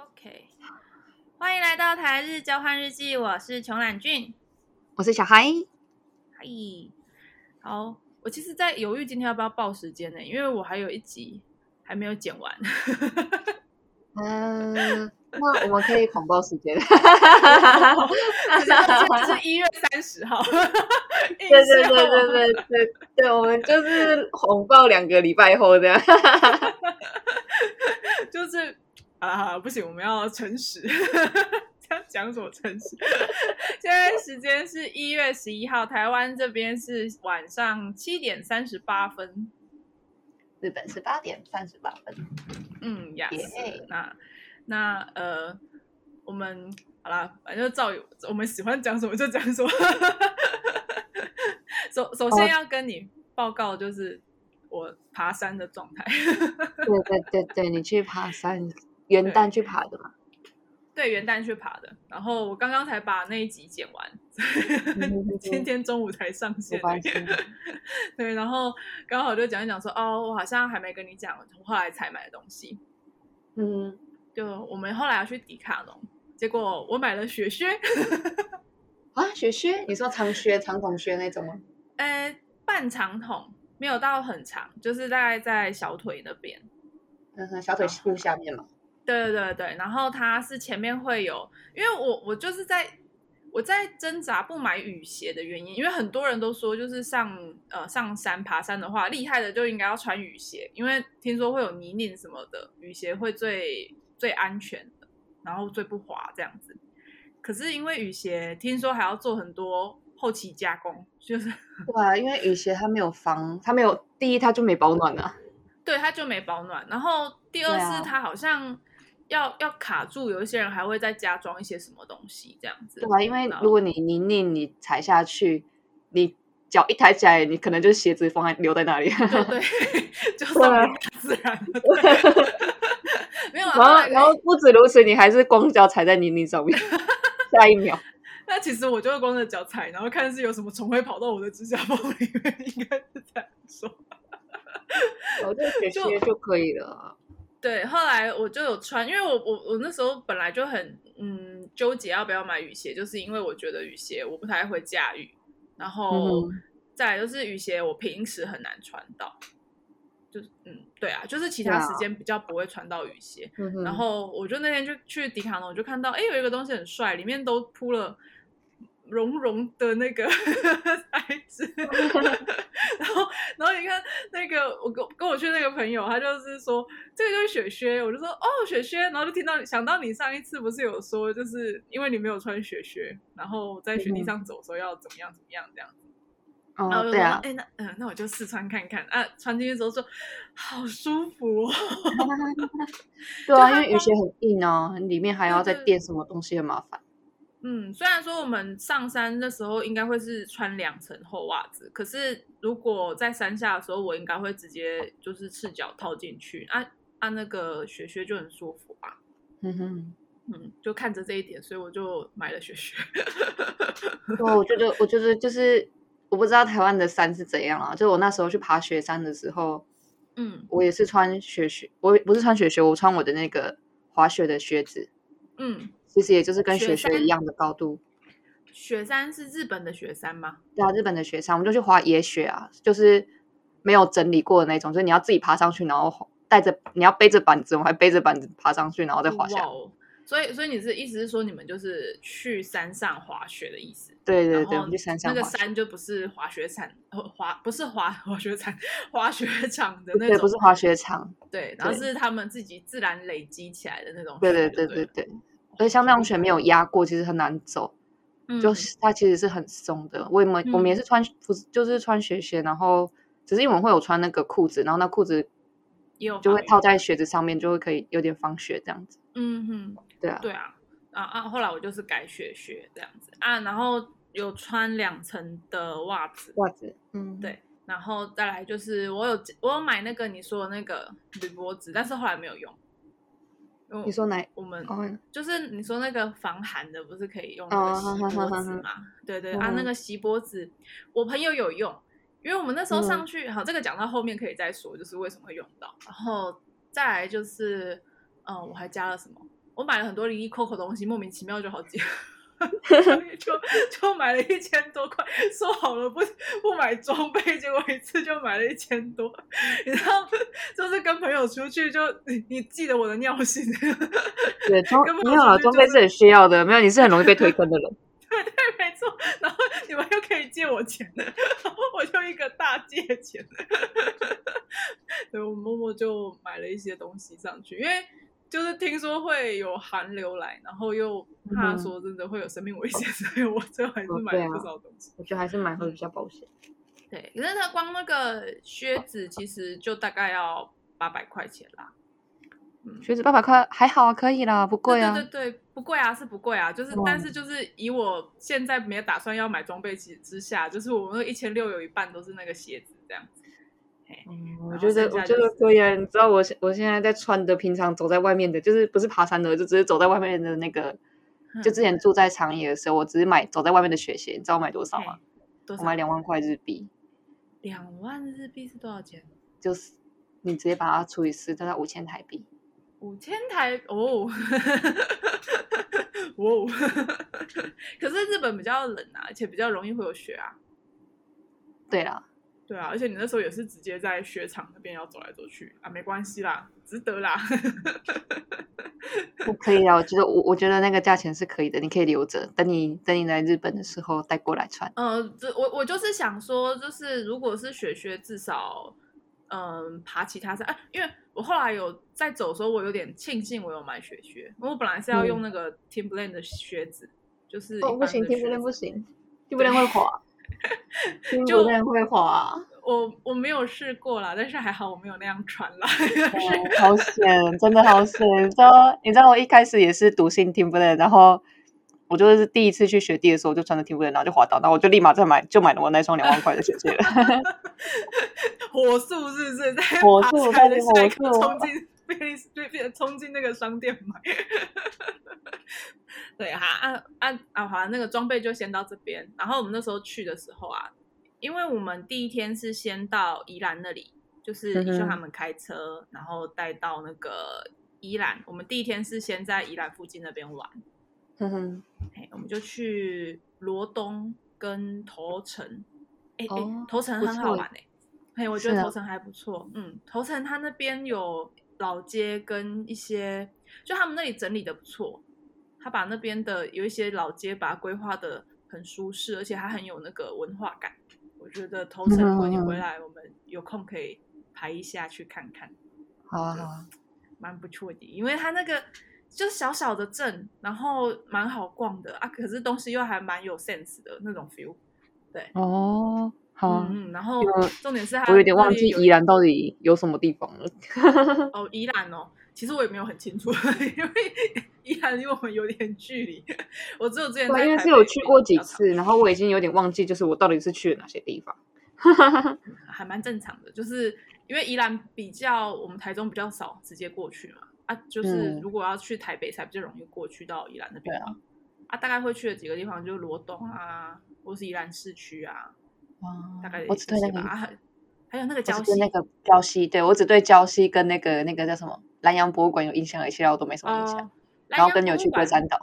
OK，欢迎来到台日交换日记，我是穷懒俊，我是小嗨。嗨，好，我其实，在犹豫今天要不要报时间呢？因为我还有一集还没有剪完。嗯、呃，那我们可以狂报时间。是一月三十号。对对对对对对对，我们就是红报两个礼拜后这样。就是。啊，不行，我们要诚实。这样讲什么诚实？现在时间是一月十一号，台湾这边是晚上七点三十八分，日本是八点三十八分。嗯呀，yes, 那那呃，我们好啦，反正就照我们喜欢讲什么就讲什么。首首先要跟你报告，就是我爬山的状态。对对对对，你去爬山。元旦去爬的嘛？对，元旦去爬的。然后我刚刚才把那一集剪完，今天中午才上线。对，然后刚好就讲一讲说，哦，我好像还没跟你讲，我后来才买的东西。嗯，就我们后来要去迪卡侬，结果我买了雪靴。啊，雪靴？你说长靴、长筒靴那种吗？呃，半长筒，没有到很长，就是大概在小腿那边。嗯哼，小腿裤下面嘛。对对对对，然后它是前面会有，因为我我就是在我在挣扎不买雨鞋的原因，因为很多人都说就是上呃上山爬山的话，厉害的就应该要穿雨鞋，因为听说会有泥泞什么的，雨鞋会最最安全的，然后最不滑这样子。可是因为雨鞋听说还要做很多后期加工，就是 对啊，因为雨鞋它没有防，它没有第一它就没保暖啊，对，它就没保暖，然后第二是它好像。要要卡住，有一些人还会再加装一些什么东西，这样子。对啊，因为如果你泥泞，你踩下去，你脚一抬起来，你可能就鞋子放在留在那里。对对，就这么自然。没有啊，然后然后不止如此，你还是光脚踩在泥泞上面，下一秒。那其实我就会光着脚踩，然后看是有什么虫会跑到我的指甲缝里面，应该是这样说。我这雪靴就可以了。对，后来我就有穿，因为我我我那时候本来就很嗯纠结要不要买雨鞋，就是因为我觉得雨鞋我不太会驾驭，然后再来就是雨鞋我平时很难穿到，就是嗯对啊，就是其他时间比较不会穿到雨鞋，啊、然后我就那天就去迪卡侬，我就看到哎有一个东西很帅，里面都铺了。绒绒的那个 材质，然后，然后你看那个，我跟跟我去那个朋友，他就是说这个就是雪靴，我就说哦雪靴，然后就听到想到你上一次不是有说，就是因为你没有穿雪靴，然后在雪地上走的时候要怎么样怎么样这样子，哦、然后对啊，哎那嗯那我就试穿看看。啊，穿进去之后说好舒服哦，对啊，因为雨鞋很硬哦，里面还要再垫什么东西很麻烦。嗯，虽然说我们上山的时候应该会是穿两层厚袜子，可是如果在山下的时候，我应该会直接就是赤脚套进去，啊啊，那个雪靴就很舒服吧。嗯哼，嗯，就看着这一点，所以我就买了雪靴。对，我觉得，我觉得就是我不知道台湾的山是怎样啊，就我那时候去爬雪山的时候，嗯，我也是穿雪靴，我不是穿雪靴，我穿我的那个滑雪的靴子，嗯。其实也就是跟雪靴一样的高度。雪山是日本的雪山吗？对啊，日本的雪山，我们就去滑野雪啊，就是没有整理过的那种，就是你要自己爬上去，然后带着你要背着板子，我还背着板子爬上去，然后再滑下。所以，所以你是意思是说，你们就是去山上滑雪的意思？对对对，我们去山上。那个山就不是滑雪场，滑不是滑滑雪场，滑雪场的那种，对，不是滑雪场。对，然后是他们自己自然累积起来的那种。对对对对对。所以像那种雪没有压过，其实很难走。嗯，就是它其实是很松的。我们、嗯、我们也是穿，不是就是穿雪鞋，然后只是因为我们会有穿那个裤子，然后那裤子就会套在鞋子上面，就会可以有点防雪这样子。嗯哼，对啊，对啊，啊啊！后来我就是改雪靴这样子啊，然后有穿两层的袜子，袜子，嗯，对，然后再来就是我有我有买那个你说的那个铝箔纸，但是后来没有用。你说哪？我们就是你说那个防寒的，不是可以用那个锡箔纸嘛？对对啊，那个锡箔纸，我朋友有用，因为我们那时候上去，好，这个讲到后面可以再说，就是为什么会用到。然后再来就是，嗯，我还加了什么？我买了很多零零扣扣东西，莫名其妙就好几。就就买了一千多块，说好了不不买装备，结果一次就买了一千多。你知道，就是跟朋友出去就，你记得我的尿性。对，装没有啊，装备是很需要的。没有，你是很容易被推坑的人。对对，没错。然后你们又可以借我钱的，然后我就一个大借钱。对，我默默就买了一些东西上去，因为。就是听说会有寒流来，然后又怕说真的会有生命危险，嗯、所以我最后还是买了不少东西。哦啊、我觉得还是买会比较保险。对，可是它光那个靴子其实就大概要八百块钱啦。嗯，靴子八百块还好啊，可以啦，不贵啊。对对对，不贵啊，是不贵啊，就是、嗯、但是就是以我现在没有打算要买装备之之下，就是我那一千六有一半都是那个鞋子这样子。嗯，我觉得我觉得可以啊。你知道我现我现在在穿的，平常走在外面的，就是不是爬山的，就只是走在外面的那个。就之前住在长野的时候，我只是买走在外面的雪鞋，你知道我买多少吗？多少？我买两万块日币。两万日币是多少钱？就是你直接把它除以四，大概五千台币。五千台哦，哦。可是日本比较冷啊，而且比较容易会有雪啊。对啊。对啊，而且你那时候也是直接在雪场那边要走来走去啊，没关系啦，值得啦。不可以啊，我觉得我我觉得那个价钱是可以的，你可以留着，等你等你来日本的时候带过来穿。呃，这我我就是想说，就是如果是雪靴，至少嗯、呃、爬其他山，哎、啊，因为我后来有在走的时候，我有点庆幸我有买雪靴，因为我本来是要用那个 Timberland 的靴子，嗯、就是哦不行，Timberland 不行，Timberland 会滑。就会滑，我我没有试过啦，但是还好我没有那样穿啦。好险，真的好险！你知道，你知道我一开始也是笃信 Timberland，然后我就是第一次去雪地的时候就穿着 Timberland，然后就滑倒，然后我就立马再买，就买了我那双两万块的雪鞋了。火速是不是在火速在火速冲进变变变冲进那个商店买？对哈，啊啊啊，好，那个装备就先到这边。然后我们那时候去的时候啊，因为我们第一天是先到宜兰那里，就是你说他们开车，然后带到那个宜兰。我们第一天是先在宜兰附近那边玩，嗯哼，嘿，我们就去罗东跟头城，哎哎，头城很好玩哎，嘿，我觉得头城还不错，嗯，头城它那边有老街跟一些，就他们那里整理的不错。他把那边的有一些老街，把它规划的很舒适，而且还很有那个文化感。我觉得头城，如果你回来，我们有空可以排一下去看看。好啊，好啊，蛮不错的，因为它那个就是小小的镇，然后蛮好逛的啊。可是东西又还蛮有 sense 的那种 feel。对，哦，好啊，嗯，然后重点是它，我有点忘记宜兰到底有什么地方了。哦，宜兰哦。其实我也没有很清楚，因为 宜兰离我们有点距离。我只有之前在，因为是有去过几次，然后我已经有点忘记，就是我到底是去了哪些地方。还蛮正常的，就是因为宜兰比较我们台中比较少直接过去嘛。啊，就是如果要去台北才比较容易过去到宜兰那边嘛。啊，大概会去的几个地方就是罗东啊，或是宜兰市区啊。大概我只对那个啊，还有那个礁溪，那个礁溪，对，我只对礁溪跟那个那个叫什么？南洋博物馆有印象，其他我都没什么印象。然后跟你有去龟山岛。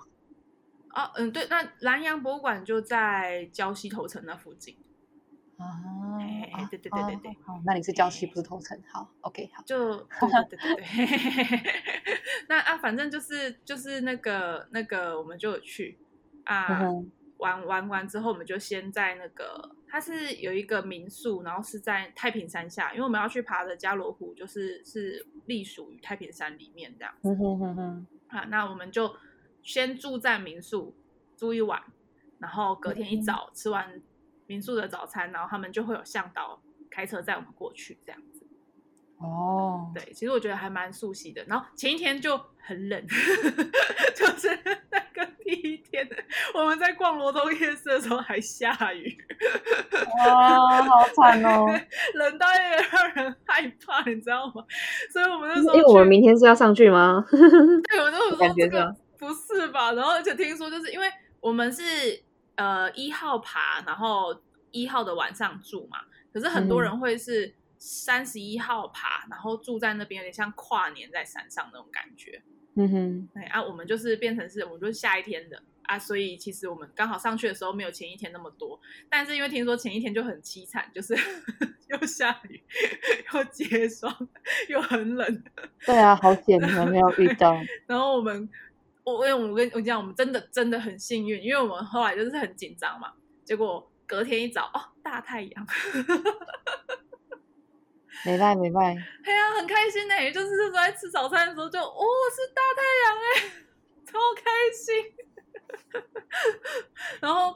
哦，嗯，对，那南洋博物馆就在礁溪头城那附近。哦，对对对对对。好，那你是礁溪，不是头城。好，OK，好。就对对对对。那啊，反正就是就是那个那个，我们就有去啊，玩玩完之后，我们就先在那个。它是有一个民宿，然后是在太平山下，因为我们要去爬的加罗湖，就是是隶属于太平山里面这样子。嗯哼哼哼。好，那我们就先住在民宿住一晚，然后隔天一早吃完民宿的早餐，然后他们就会有向导开车载我们过去这样子。哦，对，其实我觉得还蛮熟悉的。然后前一天就很冷，就是。第一天，我们在逛罗东夜市的时候还下雨，哇，好惨哦！冷到也让人害怕，你知道吗？所以我们那时候，因为我们明天是要上去吗？对，我就说这个不是吧？然后而且听说，就是因为我们是呃一号爬，然后一号的晚上住嘛，可是很多人会是三十一号爬，然后住在那边，有点像跨年在山上那种感觉。嗯哼，对啊，我们就是变成是，我们就是下一天的啊，所以其实我们刚好上去的时候没有前一天那么多，但是因为听说前一天就很凄惨，就是 又下雨又结霜又很冷。对啊，好险你们没有遇到。然后我们，我因为我跟我讲，我们真的真的很幸运，因为我们后来就是很紧张嘛，结果隔天一早哦，大太阳。没拜没拜，对啊，很开心呢。就是那时候在吃早餐的时候就，就哦是大太阳哎，超开心。然后，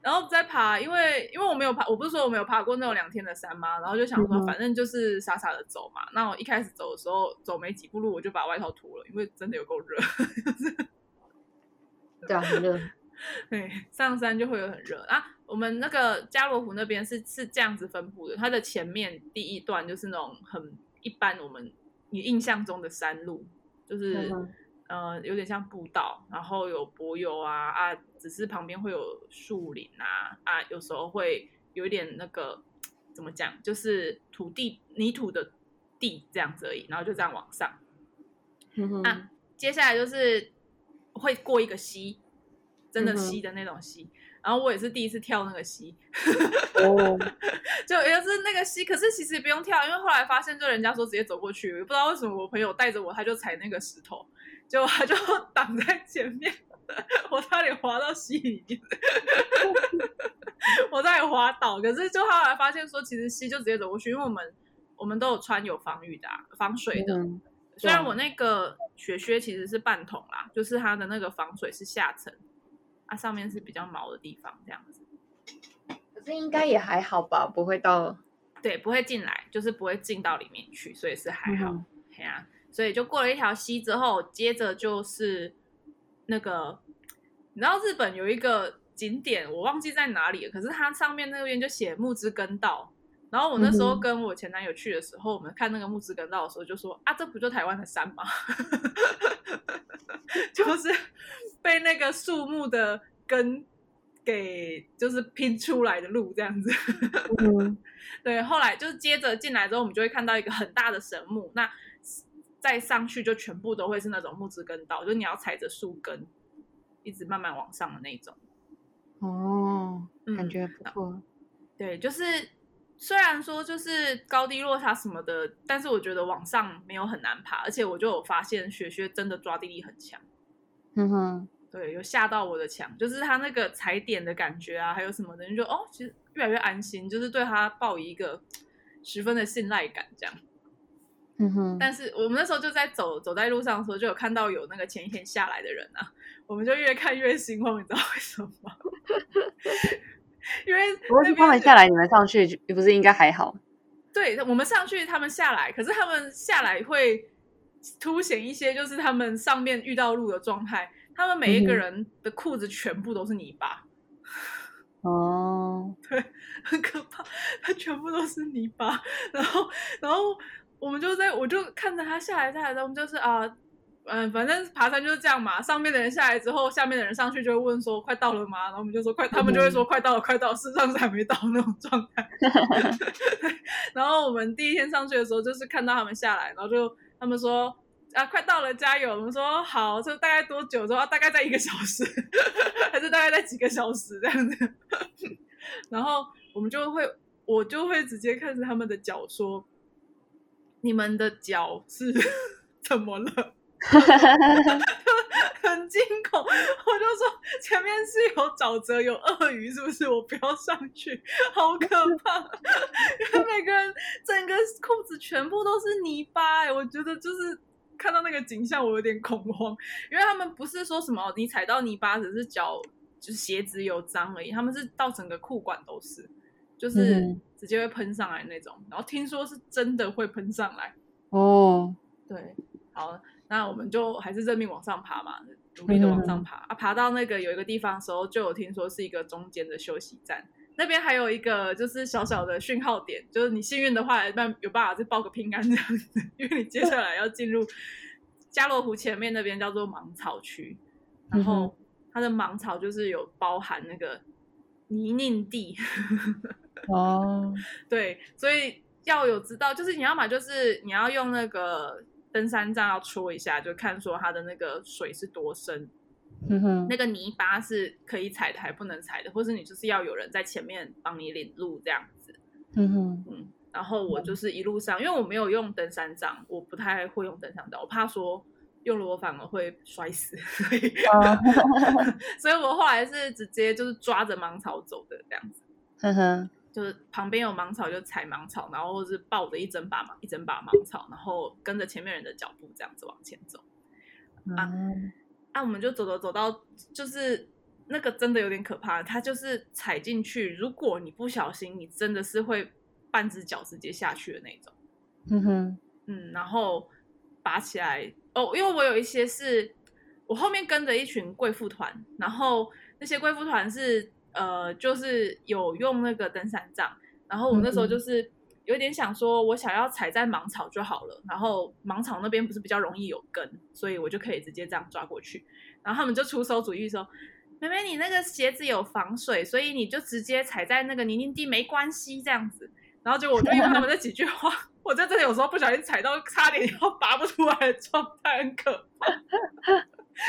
然后再爬，因为因为我没有爬，我不是说我没有爬过那种两天的山吗？然后就想说，反正就是傻傻的走嘛。嗯、那我一开始走的时候，走没几步路，我就把外套脱了，因为真的有够热。对啊，很热。对，上山就会有很热啊。我们那个加罗湖那边是是这样子分布的，它的前面第一段就是那种很一般，我们你印象中的山路，就是、嗯、呃有点像步道，然后有柏油啊啊，只是旁边会有树林啊啊，有时候会有一点那个怎么讲，就是土地泥土的地这样子而已，然后就这样往上。嗯、啊，接下来就是会过一个溪，真的溪的那种溪。嗯然后我也是第一次跳那个溪，哦、就也是那个溪，可是其实也不用跳，因为后来发现，就人家说直接走过去，也不知道为什么我朋友带着我，他就踩那个石头，就他就 挡在前面，我差点滑到溪里面，我差点滑倒。可是就后来发现说，其实溪就直接走过去，因为我们我们都有穿有防雨的、啊、防水的，嗯、虽然我那个雪靴其实是半桶啦，就是它的那个防水是下层。它、啊、上面是比较毛的地方，这样子，可是应该也还好吧，不会到，对，不会进来，就是不会进到里面去，所以是还好，对啊、嗯，所以就过了一条溪之后，接着就是那个，你知道日本有一个景点，我忘记在哪里了，可是它上面那边就写木之根道，然后我那时候跟我前男友去的时候，嗯、我们看那个木之根道的时候，就说啊，这不就台湾的山吗？就是。被那个树木的根给就是拼出来的路这样子，嗯、对。后来就是接着进来之后，我们就会看到一个很大的神木。那再上去就全部都会是那种木质根道，就你要踩着树根一直慢慢往上的那种。哦，感觉不错、嗯。对，就是虽然说就是高低落差什么的，但是我觉得往上没有很难爬，而且我就有发现雪靴真的抓地力很强。嗯哼。对，有吓到我的墙，就是他那个踩点的感觉啊，还有什么的，你就哦，其实越来越安心，就是对他抱一个十分的信赖感，这样。嗯哼。但是我们那时候就在走走在路上的时候，就有看到有那个前一天下来的人啊，我们就越看越心慌，你知道为什么吗？因为他们下来，你们上去就不是应该还好？对，我们上去，他们下来，可是他们下来会凸显一些，就是他们上面遇到路的状态。他们每一个人的裤子全部都是泥巴，哦，对，很可怕，他全部都是泥巴。然后，然后我们就在，我就看着他下来下来，然后我们就是啊，嗯、呃，反正爬山就是这样嘛。上面的人下来之后，下面的人上去就会问说：“快到了吗？”然后我们就说：“快。”他们就会说：“快到了，快到了。”事实上是还没到那种状态。然后我们第一天上去的时候，就是看到他们下来，然后就他们说。啊，快到了，加油！我们说好，这大概多久？说、啊、大概在一个小时，还是大概在几个小时这样子？然后我们就会，我就会直接看着他们的脚说：“你们的脚是 怎么了？” 很惊恐，我就说前面是有沼泽，有鳄鱼，是不是？我不要上去，好可怕！因为每个人整个裤子全部都是泥巴，哎，我觉得就是。看到那个景象，我有点恐慌，因为他们不是说什么你踩到泥巴只是脚就是鞋子有脏而已，他们是到整个裤管都是，就是直接会喷上来那种。然后听说是真的会喷上来哦。对，好，那我们就还是认命往上爬嘛，努力的往上爬啊。爬到那个有一个地方的时候，就有听说是一个中间的休息站。那边还有一个就是小小的讯号点，就是你幸运的话，有办有办法再报个平安这样子，因为你接下来要进入加罗湖前面那边叫做芒草区，然后它的芒草就是有包含那个泥泞地 哦，对，所以要有知道，就是你要么，就是你要用那个登山杖要戳一下，就看说它的那个水是多深，嗯哼，那个泥巴是可以踩的还不能踩的，或是你就是要有人在前面帮你领路这样子，嗯哼，嗯，然后我就是一路上，因为我没有用登山杖，我不太会用登山杖，我怕说用了我反而会摔死，所以，所以我后来是直接就是抓着芒草走的这样子，哼哼。就是旁边有芒草就踩芒草，然后或是抱着一整把芒一整把芒草，然后跟着前面人的脚步这样子往前走。啊，嗯、啊，我们就走走走到，就是那个真的有点可怕，它就是踩进去，如果你不小心，你真的是会半只脚直接下去的那种。嗯哼，嗯，然后拔起来哦，因为我有一些是我后面跟着一群贵妇团，然后那些贵妇团是。呃，就是有用那个登山杖，然后我那时候就是有点想说，我想要踩在芒草就好了，然后芒草那边不是比较容易有根，所以我就可以直接这样抓过去。然后他们就出手主意说：“妹妹，你那个鞋子有防水，所以你就直接踩在那个泥泞地没关系，这样子。”然后就我就因为他们那几句话，我在这里有时候不小心踩到，差点要拔不出来的状态，很可怕。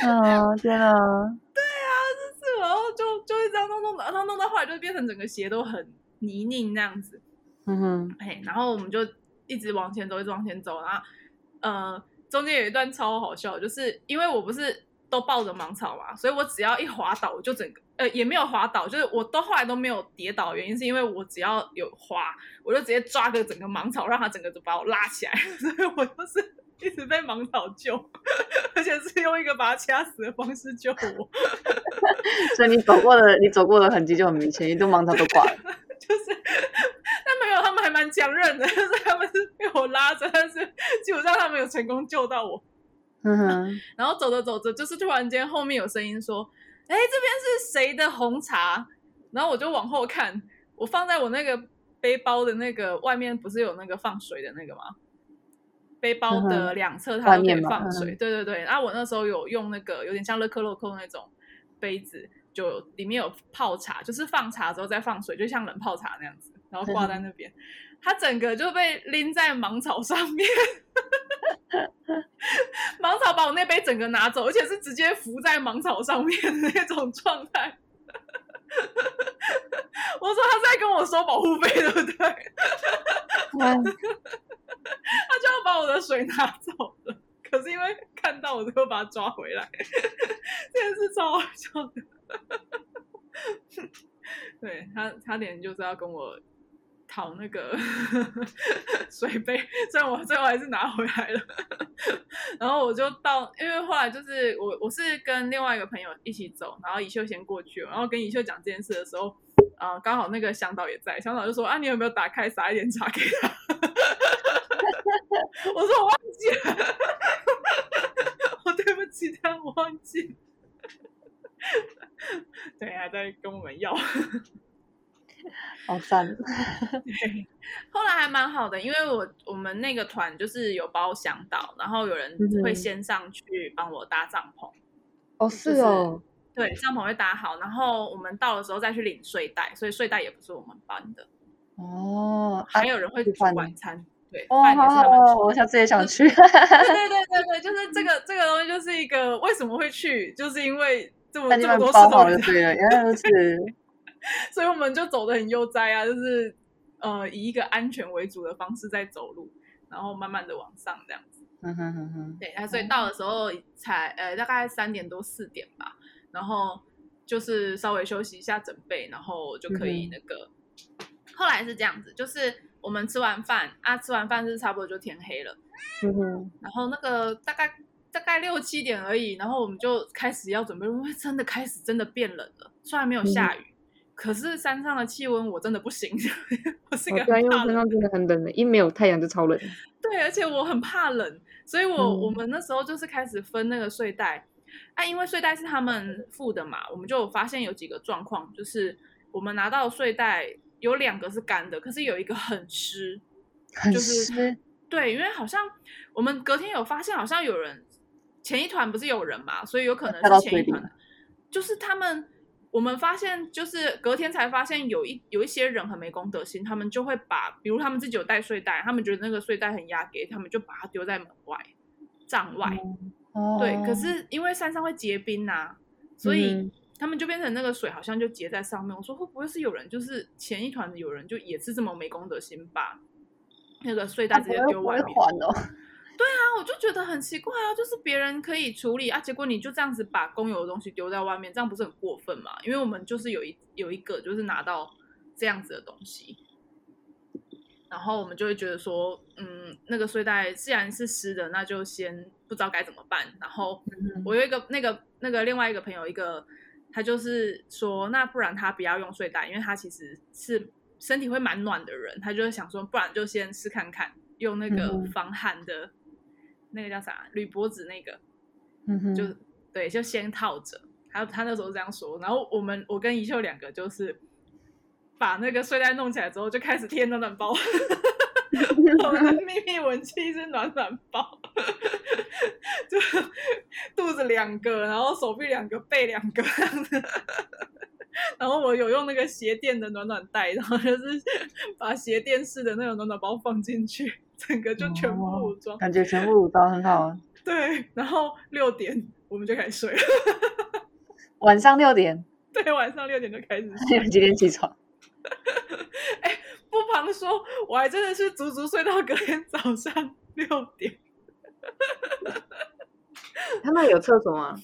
嗯，天啊！对啊，就是，然后就就会这样弄弄的，然后弄到后来就变成整个鞋都很泥泞那样子。嗯哼，嘿，然后我们就一直往前走，一直往前走，然后呃，中间有一段超好笑，就是因为我不是都抱着芒草嘛，所以我只要一滑倒，我就整个呃也没有滑倒，就是我都后来都没有跌倒，原因是因为我只要有滑，我就直接抓个整个芒草，让它整个就把我拉起来，所以我就是。一直被芒草救，而且是用一个把他掐死的方式救我。所以你走过的，你走过的痕迹就很明显，一堆芒草都挂了。就是，但没有，他们还蛮强韧的，就是他们是被我拉着，但是基本上他们有成功救到我。嗯哼。然后走着走着，就是突然间后面有声音说：“哎，这边是谁的红茶？”然后我就往后看，我放在我那个背包的那个外面，不是有那个放水的那个吗？背包的两侧它都可以放水，对对对。然后我那时候有用那个有点像乐扣乐扣那种杯子，就里面有泡茶，就是放茶之后再放水，就像冷泡茶那样子，然后挂在那边。它整个就被拎在芒草上面，芒草把我那杯整个拿走，而且是直接浮在芒草上面的那种状态。我说他在跟我收保护费，对不对？他就要把我的水拿走了，可是因为看到我，就把他抓回来，这件事超好笑的。对，他差点就是要跟我讨那个 水杯，虽然我最后还是拿回来了。然后我就到，因为后来就是我我是跟另外一个朋友一起走，然后以秀先过去，然后跟以秀讲这件事的时候，啊、刚好那个向导也在，向导就说啊，你有没有打开撒一点茶给他？我说我忘记了，我对不起他，我忘记了。对，还在跟我们要，好烦。对，后来还蛮好的，因为我我们那个团就是有包向导，然后有人会先上去帮我搭帐篷。哦、嗯，是哦。对，帐篷会搭好，然后我们到的时候再去领睡袋，所以睡袋也不是我们搬的。哦，还有人会煮晚餐。对，哦，好好哦，我下次也想去。对对对 对对，就是这个这个东西，就是一个为什么会去，就是因为这么这么多事都对了，原来如此。所以我们就走得很悠哉啊，就是呃以一个安全为主的方式在走路，然后慢慢的往上这样子。嗯哼哼哼。对，啊，所以到的时候才呃大概三点多四点吧，然后就是稍微休息一下准备，然后就可以那个。后来是这样子，就是。我们吃完饭啊，吃完饭是差不多就天黑了，嗯哼，然后那个大概大概六七点而已，然后我们就开始要准备，因为真的开始真的变冷了。虽然没有下雨，嗯、可是山上的气温我真的不行，我是个很怕冷。因为山上真的很冷的，一没有太阳就超冷。对，而且我很怕冷，所以我、嗯、我们那时候就是开始分那个睡袋，啊，因为睡袋是他们付的嘛，我们就发现有几个状况，就是我们拿到睡袋。有两个是干的，可是有一个很湿，很湿。就是，对，因为好像我们隔天有发现，好像有人前一团不是有人嘛，所以有可能是前一团，就是他们我们发现，就是隔天才发现有一有一些人很没公德心，他们就会把，比如他们自己有带睡袋，他们觉得那个睡袋很压给，他们就把它丢在门外，帐外。哦，对，可是因为山上会结冰呐、啊，所以他们就变成那个水好像就结在上面。我说会不会是有人，就是前一团的有人就也是这么没公德心把？那个睡袋直接丢外面。对啊，我就觉得很奇怪啊，就是别人可以处理啊，结果你就这样子把公有的东西丢在外面，这样不是很过分吗？因为我们就是有一有一个就是拿到这样子的东西，然后我们就会觉得说，嗯，那个睡袋既然是湿的，那就先不知道该怎么办。然后我有一个那个那个另外一个朋友，一个他就是说，那不然他不要用睡袋，因为他其实是身体会蛮暖的人，他就是想说，不然就先试看看用那个防寒的。那个叫啥？铝箔纸那个，嗯哼，就对，就先套着。他他那时候这样说，然后我们我跟宜秀两个就是把那个睡袋弄起来之后，就开始贴暖暖包。我们的秘密武器是暖暖包，就肚子两个，然后手臂两个，背两个。然后我有用那个鞋垫的暖暖袋，然后就是把鞋垫式的那种暖暖包放进去。整个就全部武装，感觉全部武装很好啊。对，然后六点我们就开始睡了。晚上六点？对，晚上六点就开始 睡。你们几点起床？哎，不妨说，我还真的是足足睡到隔天早上六点。他们有厕所吗？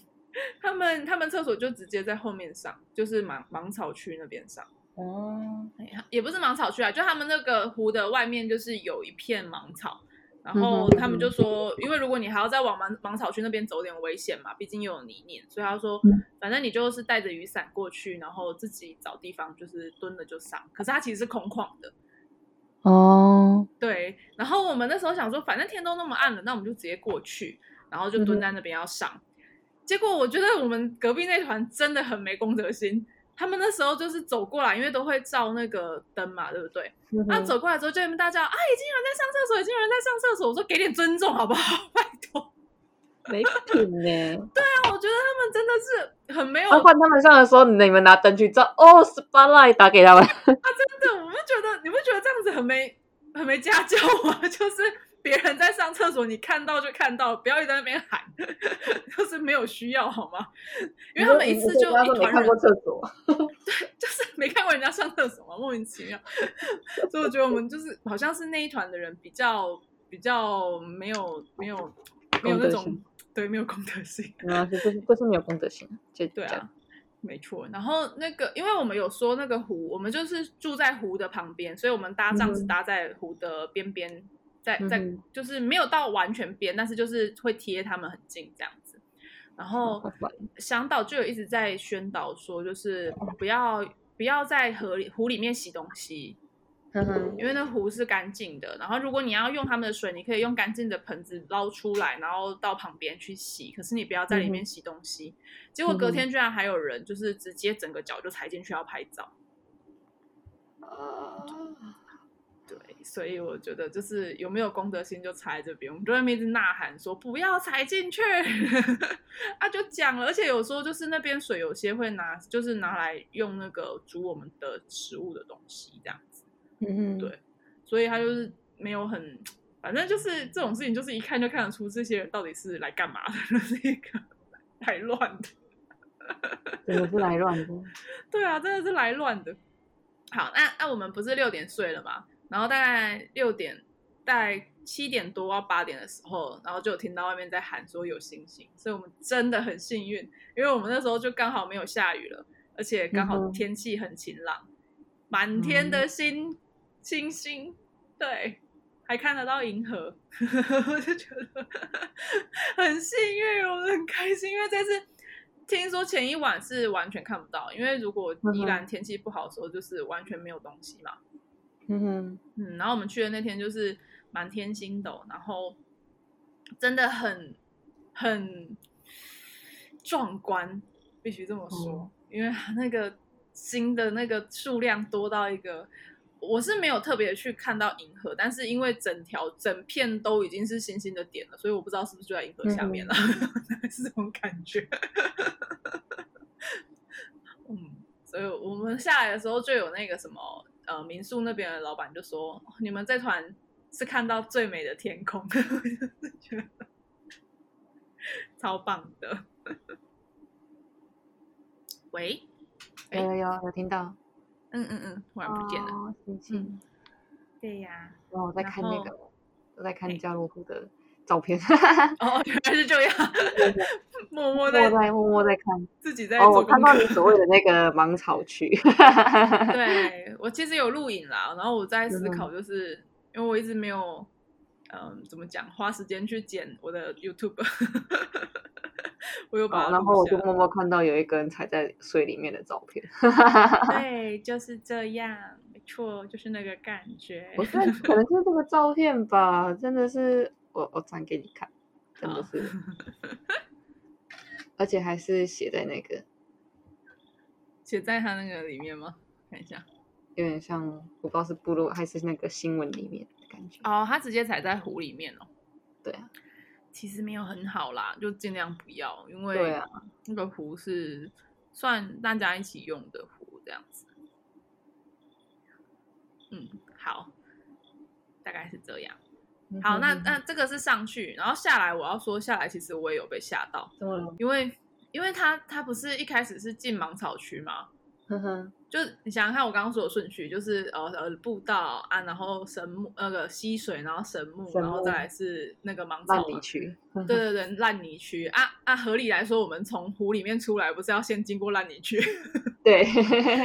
他们他们厕所就直接在后面上，就是芒芒草区那边上。哦，也不是芒草区啊，就他们那个湖的外面就是有一片芒草，然后他们就说，因为如果你还要再往芒芒草区那边走，点危险嘛，毕竟又有泥泞，所以他说，反正你就是带着雨伞过去，然后自己找地方就是蹲了就上。可是它其实是空旷的。哦，对，然后我们那时候想说，反正天都那么暗了，那我们就直接过去，然后就蹲在那边要上。结果我觉得我们隔壁那团真的很没公德心。他们那时候就是走过来，因为都会照那个灯嘛，对不对？那、嗯啊、走过来之后，就跟大家啊，已经有人在上厕所，已经有人在上厕所。我说给点尊重好不好？拜托，没品呢。对啊，我觉得他们真的是很没有。换他们上的时候，你们拿灯去照哦，spotlight 打给他们。啊，真的，我们觉得你们觉得这样子很没很没家教吗？就是。别人在上厕所，你看到就看到，不要在那边喊，就是没有需要好吗？因为他们一次就一团人，没看过厕所，对，就是没看过人家上厕所嘛，莫名其妙。所以我觉得我们就是好像是那一团的人比较比较没有没有没有那种对没有公德心啊，就是就是没有公德心，就对啊，没错。然后那个，因为我们有说那个湖，我们就是住在湖的旁边，所以我们搭帐子搭在湖的边边。在在就是没有到完全边，但是就是会贴他们很近这样子。然后香岛就有一直在宣导说，就是不要不要在河里湖里面洗东西，因为那湖是干净的。然后如果你要用他们的水，你可以用干净的盆子捞出来，然后到旁边去洗。可是你不要在里面洗东西。结果隔天居然还有人就是直接整个脚就踩进去要拍照。所以我觉得就是有没有公德心就踩这边，我们就在那边一直呐喊说不要踩进去，啊就讲了，而且有时候就是那边水有些会拿，就是拿来用那个煮我们的食物的东西这样子，嗯嗯，对，所以他就是没有很，反正就是这种事情就是一看就看得出这些人到底是来干嘛的，是一个来乱的，真的是来乱的，对啊，真的是来乱的。好，那那我们不是六点睡了吗？然后大概六点，大概七点多到八点的时候，然后就有听到外面在喊说有星星，所以我们真的很幸运，因为我们那时候就刚好没有下雨了，而且刚好天气很晴朗，满天的星、嗯、星星，对，还看得到银河，我 就觉得很幸运，我很开心，因为这次听说前一晚是完全看不到，因为如果宜兰天气不好的时候，就是完全没有东西嘛。嗯哼，嗯，然后我们去的那天就是满天星斗，然后真的很很壮观，必须这么说，嗯、因为那个星的那个数量多到一个，我是没有特别去看到银河，但是因为整条整片都已经是星星的点了，所以我不知道是不是就在银河下面了，嗯、是这种感觉。嗯，所以我们下来的时候就有那个什么。呃，民宿那边的老板就说：“你们这团是看到最美的天空。” 超棒的。喂，有有有有听到？嗯嗯嗯，突然不见了。哦、心情。对呀。然后我在看那个，我在看加罗湖的照片。哦，原来是这样。默默在默默在看，自己在。哦，我看到你所谓的那个芒草区。对，我其实有录影啦，然后我在思考，就是、嗯、因为我一直没有，嗯，怎么讲，花时间去剪我的 YouTube。我有把、哦，然后我就默默看到有一个人踩在水里面的照片。对，就是这样，没错，就是那个感觉。我觉得可能是这个照片吧，真的是，我我传给你看，真的是，而且还是写在那个，写在他那个里面吗？看一下，有点像，我不知道是部落还是那个新闻里面的感觉。哦，他直接踩在湖里面哦。对啊。其实没有很好啦，就尽量不要，因为那个湖是算大家一起用的湖，这样子。嗯，好，大概是这样。好，那那这个是上去，然后下来，我要说下来，其实我也有被吓到，因为因为他他不是一开始是进芒草区吗？呵呵。就你想想看，我刚刚说的顺序，就是呃呃步道啊，然后神木那个溪水，然后神木，然后再来是那个芒草地区。对对对，烂泥区啊啊！合理来说，我们从湖里面出来，不是要先经过烂泥区？对，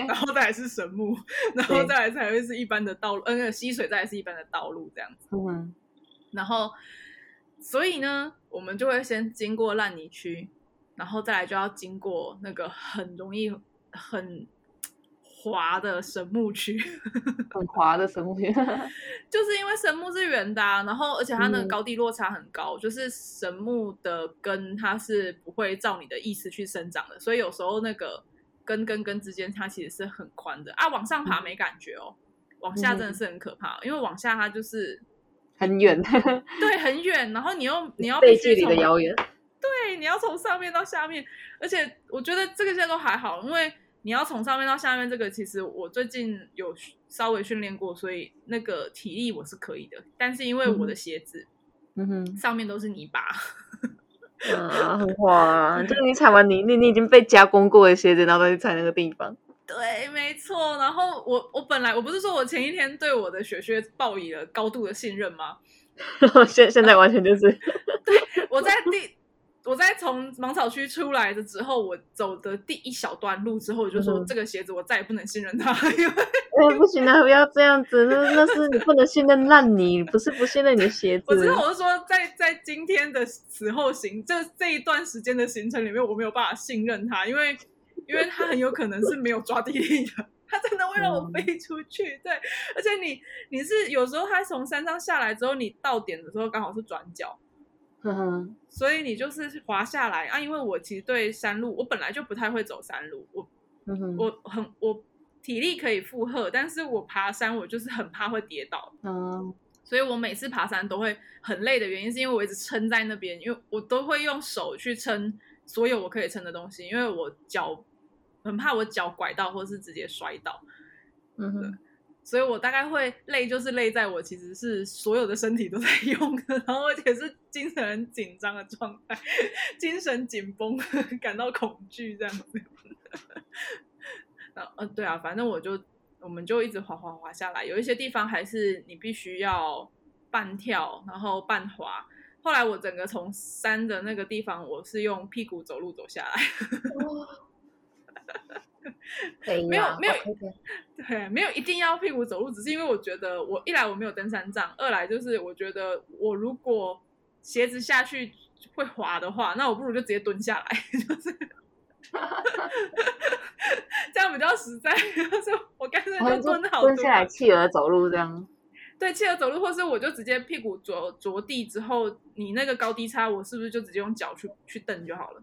然后再来是神木，然后再来才会是一般的道路，呃，那个溪水再来是一般的道路这样子。嗯，然后所以呢，我们就会先经过烂泥区，然后再来就要经过那个很容易很。滑的神木区，很滑的神木区，就是因为神木是圆的，啊，然后而且它那个高低落差很高，嗯，就是神木的根它是不会照你的意思去生长的，所以有时候那个根跟根之间它其实是很宽的啊，往上爬没感觉哦，往下真的是很可怕，嗯，因为往下它就是很远，对，很远，然后你又你要背距离的遥远，对，你要从上面到下面，而且我觉得这个现在都还好，因为。你要从上面到下面，这个其实我最近有稍微训练过，所以那个体力我是可以的。但是因为我的鞋子，嗯哼，上面都是泥巴，啊，很滑啊！就是你踩完泥，你你已经被加工过的鞋子，然后再去踩那个地方。对，没错。然后我我本来我不是说我前一天对我的雪靴抱以了高度的信任吗？现现在完全就是，对，我在第。我在从芒草区出来的之后，我走的第一小段路之后，我就说这个鞋子我再也不能信任它，因为、欸、不行啊，不要这样子，那那是你不能信任烂泥，不是不信任你的鞋子。我知道，我是说在在今天的此后行这这一段时间的行程里面，我没有办法信任它，因为因为他很有可能是没有抓地力的，他真的会让我飞出去。嗯、对，而且你你是有时候他从山上下来之后，你到点的时候刚好是转角。嗯哼，所以你就是滑下来啊！因为我其实对山路，我本来就不太会走山路，我，我很我体力可以负荷，但是我爬山我就是很怕会跌倒，嗯，所以我每次爬山都会很累的原因是因为我一直撑在那边，因为我都会用手去撑所有我可以撑的东西，因为我脚很怕我脚拐到或是直接摔倒，嗯哼。所以我大概会累，就是累在我其实是所有的身体都在用的，然后而且是精神很紧张的状态，精神紧绷，感到恐惧这样子。呃，对啊，反正我就我们就一直滑滑滑下来，有一些地方还是你必须要半跳，然后半滑。后来我整个从山的那个地方，我是用屁股走路走下来。没有没有对，没有一定要屁股走路，只是因为我觉得我一来我没有登山杖，二来就是我觉得我如果鞋子下去会滑的话，那我不如就直接蹲下来，就是这样比较实在。就是我干脆就蹲好蹲下来，企鹅走路这样。对，企鹅走路，或是我就直接屁股着着地之后，你那个高低差，我是不是就直接用脚去去蹬就好了？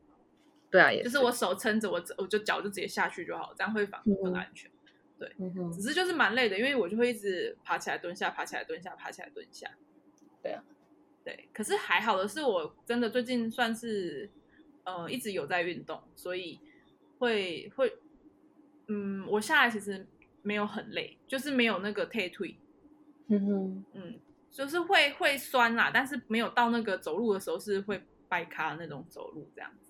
对啊，就是我手撑着，我我就脚就直接下去就好，这样会反而更安全。嗯、对、嗯，只是就是蛮累的，因为我就会一直爬起来蹲下，爬起来蹲下，爬起来蹲下。对啊，对。可是还好的是，我真的最近算是呃一直有在运动，所以会会嗯，我下来其实没有很累，就是没有那个退退。嗯哼，嗯，就是会会酸啦，但是没有到那个走路的时候是会掰咖那种走路这样子。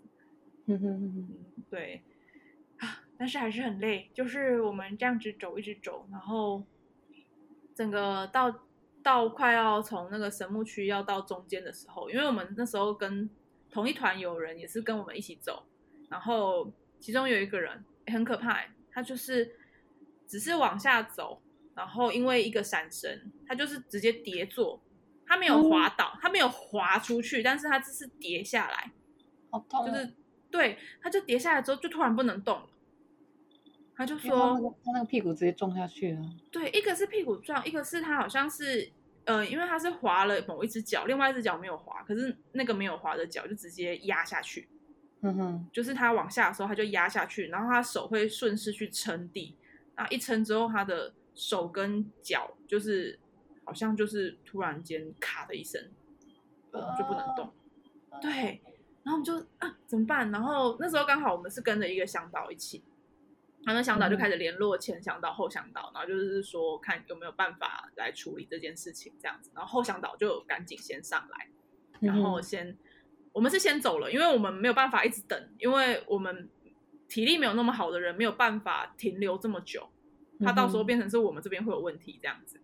嗯哼哼哼，对。啊，但是还是很累，就是我们这样子走，一直走，然后整个到到快要从那个神木区要到中间的时候，因为我们那时候跟同一团有人也是跟我们一起走，然后其中有一个人很可怕，他就是只是往下走。然后因为一个闪神，他就是直接跌坐，他没有滑倒，嗯、他没有滑出去，但是他只是跌下来，好痛，就是对，他就跌下来之后就突然不能动了，他就说他、那个、他那个屁股直接撞下去了，对，一个是屁股撞，一个是他好像是呃，因为他是滑了某一只脚，另外一只脚没有滑，可是那个没有滑的脚就直接压下去，嗯哼，就是他往下的时候他就压下去，然后他手会顺势去撑地，啊，一撑之后他的。手跟脚就是好像就是突然间卡的一声，就不能动。对，然后我们就啊怎么办？然后那时候刚好我们是跟着一个向导一起，然后那向导就开始联络前向导、后向导，然后就是说看有没有办法来处理这件事情这样子。然后后向导就赶紧先上来，然后先我们是先走了，因为我们没有办法一直等，因为我们体力没有那么好的人没有办法停留这么久。他到时候变成是我们这边会有问题这样子，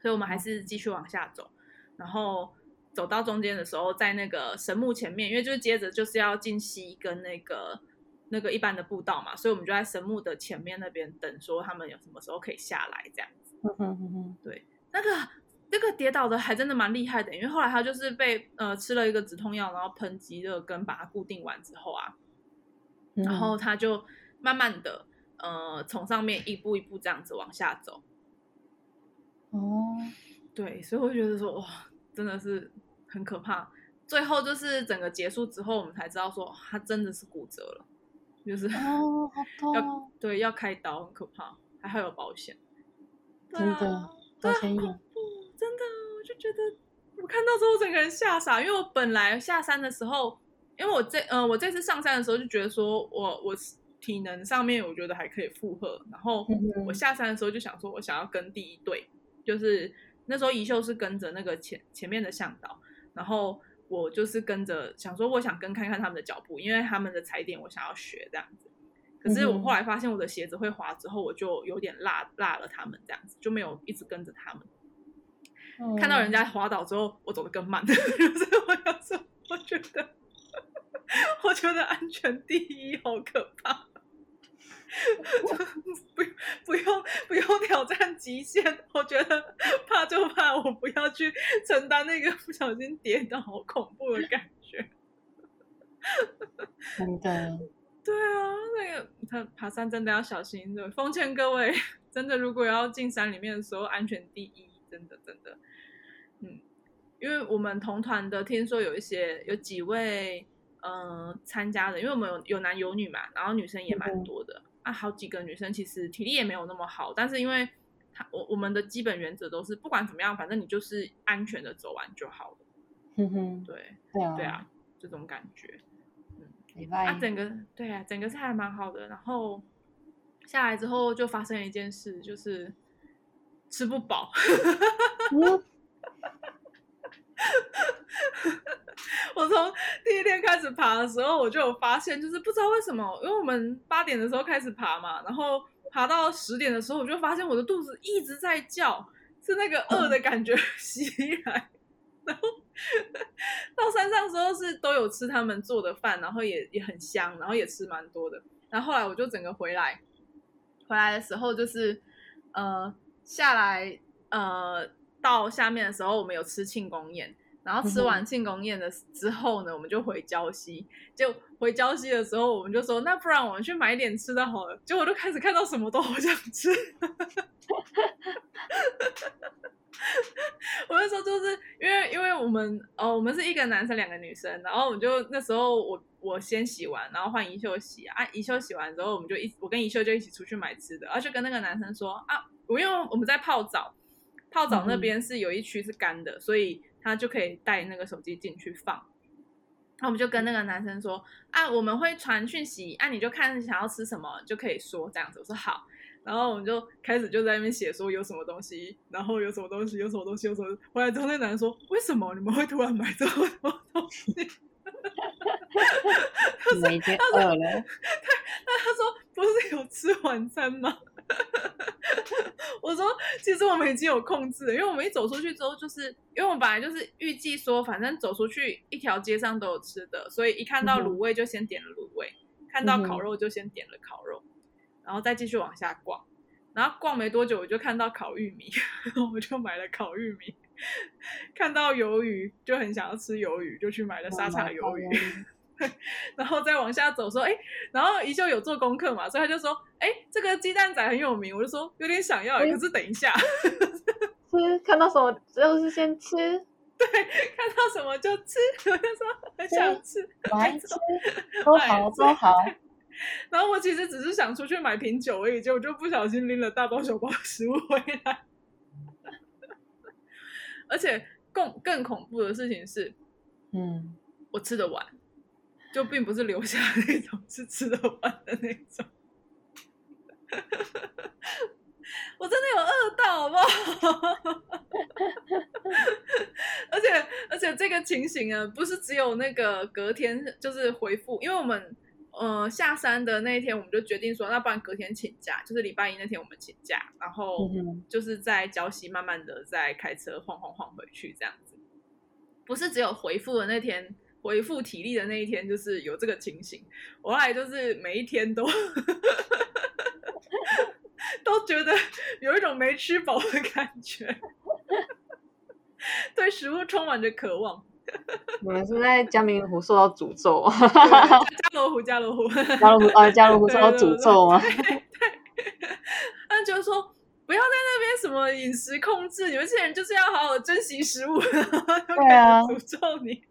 所以我们还是继续往下走，然后走到中间的时候，在那个神木前面，因为就是接着就是要进西跟那个那个一般的步道嘛，所以我们就在神木的前面那边等，说他们有什么时候可以下来这样子。嗯嗯嗯，对，那个那个跌倒的还真的蛮厉害的，因为后来他就是被呃吃了一个止痛药，然后喷极热跟把它固定完之后啊，然后他就慢慢的。呃，从上面一步一步这样子往下走。哦，对，所以我觉得说，哇，真的是很可怕。最后就是整个结束之后，我们才知道说，他真的是骨折了，就是哦，好痛，要对要开刀，很可怕，还好有保险。真的，保险有。真的，我就觉得我看到之后整个人吓傻，因为我本来下山的时候，因为我这呃我这次上山的时候就觉得说我我。体能上面我觉得还可以负荷，然后我下山的时候就想说，我想要跟第一队，就是那时候宜秀是跟着那个前前面的向导，然后我就是跟着想说，我想跟看看他们的脚步，因为他们的踩点我想要学这样子。可是我后来发现我的鞋子会滑之后，我就有点落落了他们这样子，就没有一直跟着他们。看到人家滑倒之后，我走得更慢，所以我要说，我觉得。我觉得安全第一，好可怕！不不用不用挑战极限，我觉得怕就怕我不要去承担那个不小心跌倒好恐怖的感觉。真的，对啊，那个他爬山真的要小心。对，奉劝各位，真的如果要进山里面的时候，安全第一，真的真的。嗯，因为我们同团的，听说有一些有几位。嗯、呃，参加的，因为我们有有男有女嘛，然后女生也蛮多的、嗯、啊，好几个女生其实体力也没有那么好，但是因为他我我们的基本原则都是不管怎么样，反正你就是安全的走完就好了。哼哼，对对啊，对啊，这种感觉，嗯，啊，整个对啊，整个是还蛮好的。然后下来之后就发生了一件事，就是吃不饱。嗯我从第一天开始爬的时候，我就有发现，就是不知道为什么，因为我们八点的时候开始爬嘛，然后爬到十点的时候，我就发现我的肚子一直在叫，是那个饿的感觉 袭来。然后到山上的时候是都有吃他们做的饭，然后也也很香，然后也吃蛮多的。然后后来我就整个回来，回来的时候就是呃下来呃到下面的时候，我们有吃庆功宴。然后吃完庆功宴的之后呢，我们就回礁溪。就回礁溪的时候，我们就说，那不然我们去买点吃的好了。结果我就开始看到什么都好想吃。我就说，就是因为因为我们哦，我们是一个男生两个女生，然后我们就那时候我我先洗完，然后换宜秀洗啊。宜秀洗完之后，我们就一我跟宜秀就一起出去买吃的，而且跟那个男生说啊，我因为我们在泡澡，泡澡那边是有一区是干的，所以。他就可以带那个手机进去放，那我们就跟那个男生说啊，我们会传讯息，啊，你就看想要吃什么就可以说这样子。我说好，然后我们就开始就在那边写说有什么东西，然后有什么东西，有什么东西，有什么。回来之后那个男生说，为什么你们会突然买这么多东西？每天饿了。他 他他说不是有吃晚餐吗？我说其实我们已经有控制了，因为我们一走出去之后，就是因为我们本来就是预计说，反正走出去一条街上都有吃的，所以一看到卤味就先点了卤味，嗯、看到烤肉就先点了烤肉，嗯、然后再继续往下逛。然后逛没多久，我就看到烤玉米，我就买了烤玉米。看到鱿鱼就很想要吃鱿鱼，就去买了沙茶鱿鱼。然后再往下走，说，哎，然后依旧有做功课嘛，所以他就说，哎，这个鸡蛋仔很有名，我就说有点想要，可是等一下，吃看到什么就是先吃，对，看到什么就吃，我就说很想吃，来吃，都好都好。然后我其实只是想出去买瓶酒而已，结果就不小心拎了大包小包的食物回来，而且更更恐怖的事情是，嗯，我吃得完。就并不是留下那种，是吃得完的那种。我真的有饿到，好不好？而且而且这个情形啊，不是只有那个隔天就是回复，因为我们呃下山的那一天，我们就决定说，那不然隔天请假，就是礼拜一那天我们请假，然后就是在礁溪慢慢的在开车晃晃晃回去这样子，不是只有回复的那天。恢复体力的那一天，就是有这个情形。我后来就是每一天都都觉得有一种没吃饱的感觉，对食物充满着渴望。我们是在江明湖受到诅咒，加罗湖，加罗湖，加罗湖啊，加罗湖受到诅咒啊？对，对，对，他 就是说不要在那边什么饮食控制，你们这些人就是要好好珍惜食物。对啊，诅咒你。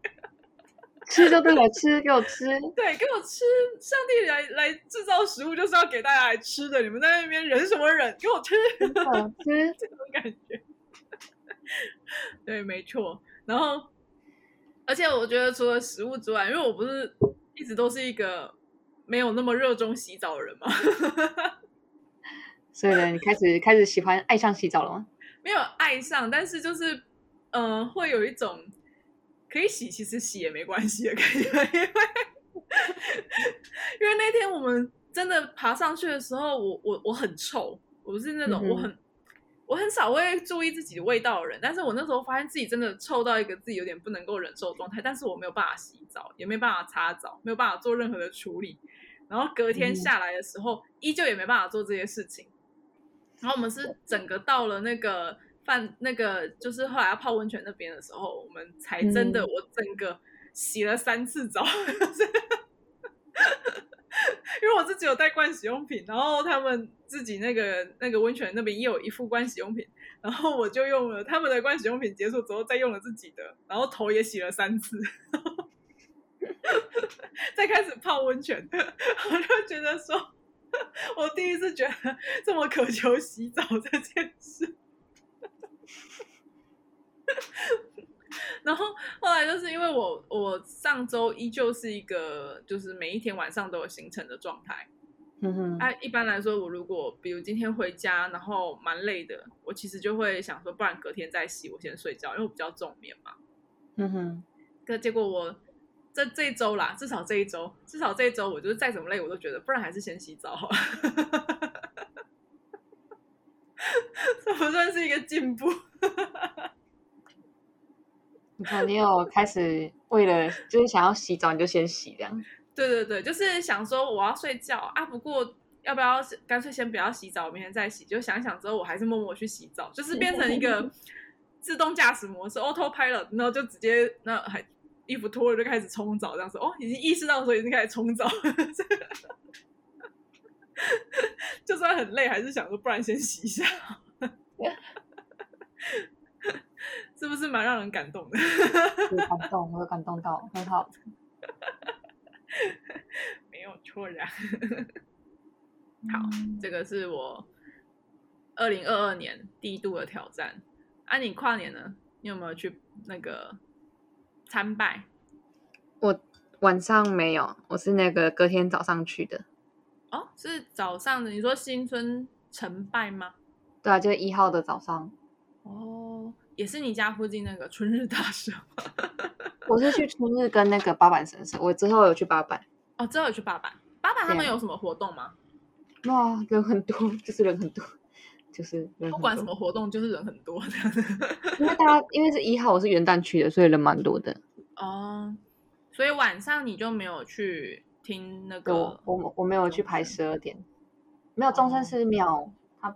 吃就对了，吃给我吃，对，给我吃。上帝来来制造食物，就是要给大家来吃的。你们在那边忍什么忍？给我吃，吃 这种感觉。对，没错。然后，而且我觉得除了食物之外，因为我不是一直都是一个没有那么热衷洗澡的人嘛，所以呢，你开始开始喜欢爱上洗澡了吗？没有爱上，但是就是嗯、呃，会有一种。可以洗，其实洗也没关系的感觉，因为因为那天我们真的爬上去的时候，我我我很臭，我不是那种我很、嗯、我很少会注意自己的味道的人，但是我那时候发现自己真的臭到一个自己有点不能够忍受的状态，但是我没有办法洗澡，也没办法擦澡，没有办法做任何的处理，然后隔天下来的时候，嗯、依旧也没办法做这些事情，然后我们是整个到了那个。饭那个就是后来要泡温泉那边的时候，我们才真的我整个洗了三次澡，嗯、因为我自己有带盥洗用品，然后他们自己那个那个温泉那边也有一副盥洗用品，然后我就用了他们的盥洗用品，结束之后再用了自己的，然后头也洗了三次，再开始泡温泉，我就觉得说，我第一次觉得这么渴求洗澡这件事。然后后来就是因为我我上周依旧是一个就是每一天晚上都有行程的状态，嗯哼，啊，一般来说我如果比如今天回家然后蛮累的，我其实就会想说，不然隔天再洗，我先睡觉，因为我比较重眠嘛，嗯哼，可结果我这这一周啦，至少这一周，至少这一周，我就是再怎么累，我都觉得不然还是先洗澡好了，这不算是一个进步。你看，你有开始为了就是想要洗澡，你就先洗这样。对对对，就是想说我要睡觉啊，不过要不要干脆先不要洗澡，明天再洗？就想想之后，我还是默默去洗澡，就是变成一个 自动驾驶模式，autopilot，然后就直接那还衣服脱了就开始冲澡，这样子哦，已经意识到说已经开始冲澡，就算很累，还是想说不然先洗一下。是不是蛮让人感动的？感动，我有感动到，很好。没有错呀。好，这个是我二零二二年第一度的挑战。啊，你跨年呢？你有没有去那个参拜？我晚上没有，我是那个隔天早上去的。哦，是早上的？你说新春成拜吗？对啊，就是一号的早上。哦。也是你家附近那个春日大社。我是去春日跟那个八坂神社，我之后有去八坂。哦，之后有去八坂。八坂他们有什么活动吗？哇，人很多，就是人很多，就是不管什么活动，就是人很多这样子。因为大家因为是一号，我是元旦去的，所以人蛮多的。哦，所以晚上你就没有去听那个？我我，我没有去排十二点，没有中山寺庙，它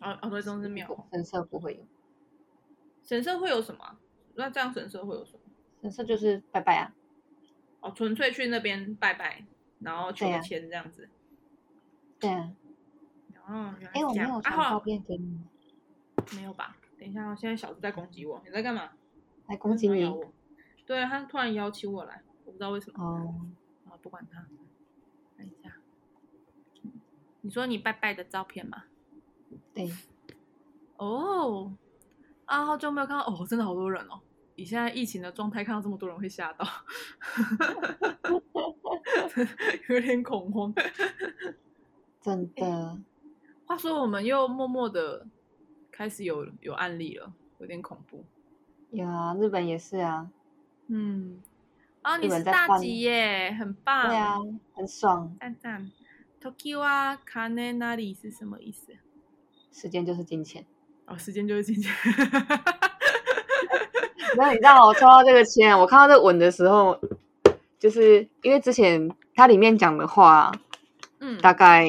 哦哦对，中山庙神社不会有。神社会有什么？那这样神社会有什么？神社就是拜拜啊。哦，纯粹去那边拜拜，然后求签这样子。对啊。哦，原来哎，我没有传照片给你。没有吧？等一下，现在小子在攻击我，你在干嘛？来攻击你。对，他突然邀请我来，我不知道为什么。哦。啊，不管他。看一下。你说你拜拜的照片吗？对。哦。啊，好久没有看到哦，真的好多人哦！以现在疫情的状态，看到这么多人会吓到，有点恐慌。真的、欸。话说，我们又默默的开始有有案例了，有点恐怖。有啊，日本也是啊。嗯。啊，你是大吉耶，很棒。对啊，很爽。赞赞。时は金なり是什么意思？时间就是金钱。哦，时间就是金钱。那你知道我抽到这个签，我看到这个吻的时候，就是因为之前它里面讲的话，嗯，大概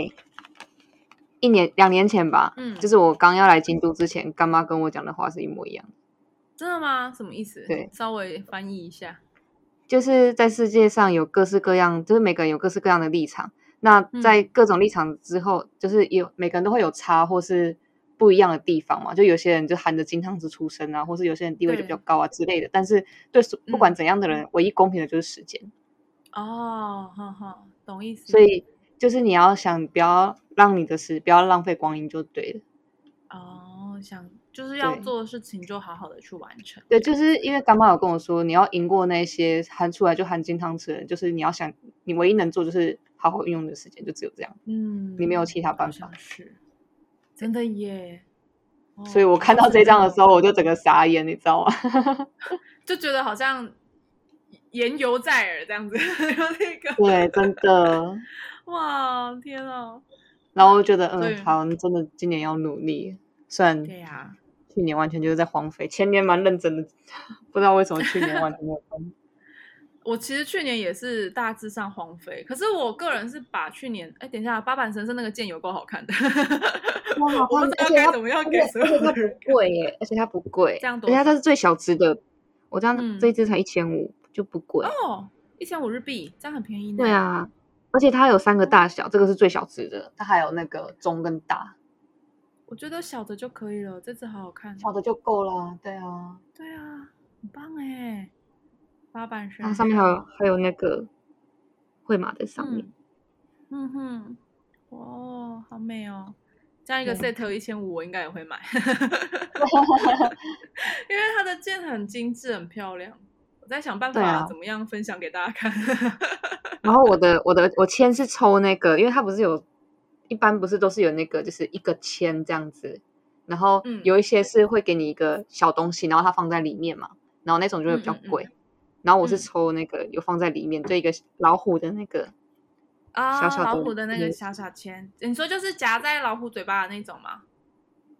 一年两年前吧，嗯，就是我刚要来京都之前，干妈跟我讲的话是一模一样。真的吗？什么意思？对，稍微翻译一下， 就是在世界上有各式各样，就是每个人有各式各样的立场。那在各种立场之后，嗯、就是有每个人都会有差，或是。不一样的地方嘛，就有些人就含着金汤匙出生啊，或是有些人地位就比较高啊之类的。但是对不管怎样的人，嗯、唯一公平的就是时间。哦，哈哈，懂意思。所以就是你要想，不要让你的时，不要浪费光阴就对了。哦，想就是要做的事情就好好的去完成。对，就是因为干妈有跟我说，你要赢过那些含出来就含金汤匙的人，就是你要想，你唯一能做就是好好运用的时间，就只有这样。嗯，你没有其他办法。是。真的耶，所以我看到这张的时候，我就整个傻眼，你知道吗？就觉得好像言犹在耳这样子，那个对，真的，哇，天啊！然后我就觉得，嗯，好，真的今年要努力。虽然对呀，去年完全就是在荒废，前年蛮认真的，不知道为什么去年完全没有荒 我其实去年也是大致上荒废，可是我个人是把去年，哎，等一下，八坂神社那个剑有够好看的，哇，好看，而且它怎么样给所有人？而且它不贵耶，而且它不贵，这样多，而且它是最小值的，我这样、嗯、这一只才一千五，就不贵哦，一千五日币，这样很便宜呢。对啊，而且它有三个大小，这个是最小值的，它还有那个中跟大。我觉得小的就可以了，这只好好看，小的就够了，对啊，对啊，很棒哎。八坂神，它上面还有还有那个绘马在上面，嗯，嗯哼，哇，好美哦！这样一个 set 一千五，我应该也会买，因为它的剑很精致，很漂亮。我在想办法怎么样分享给大家看。啊、然后我的我的我签是抽那个，因为它不是有一般不是都是有那个就是一个签这样子，然后有一些是会给你一个小东西，然后它放在里面嘛，然后那种就会比较贵。嗯嗯嗯然后我是抽那个有放在里面，这、嗯、一个老虎的那个啊，小小老虎的那个小小签，你说就是夹在老虎嘴巴的那种吗？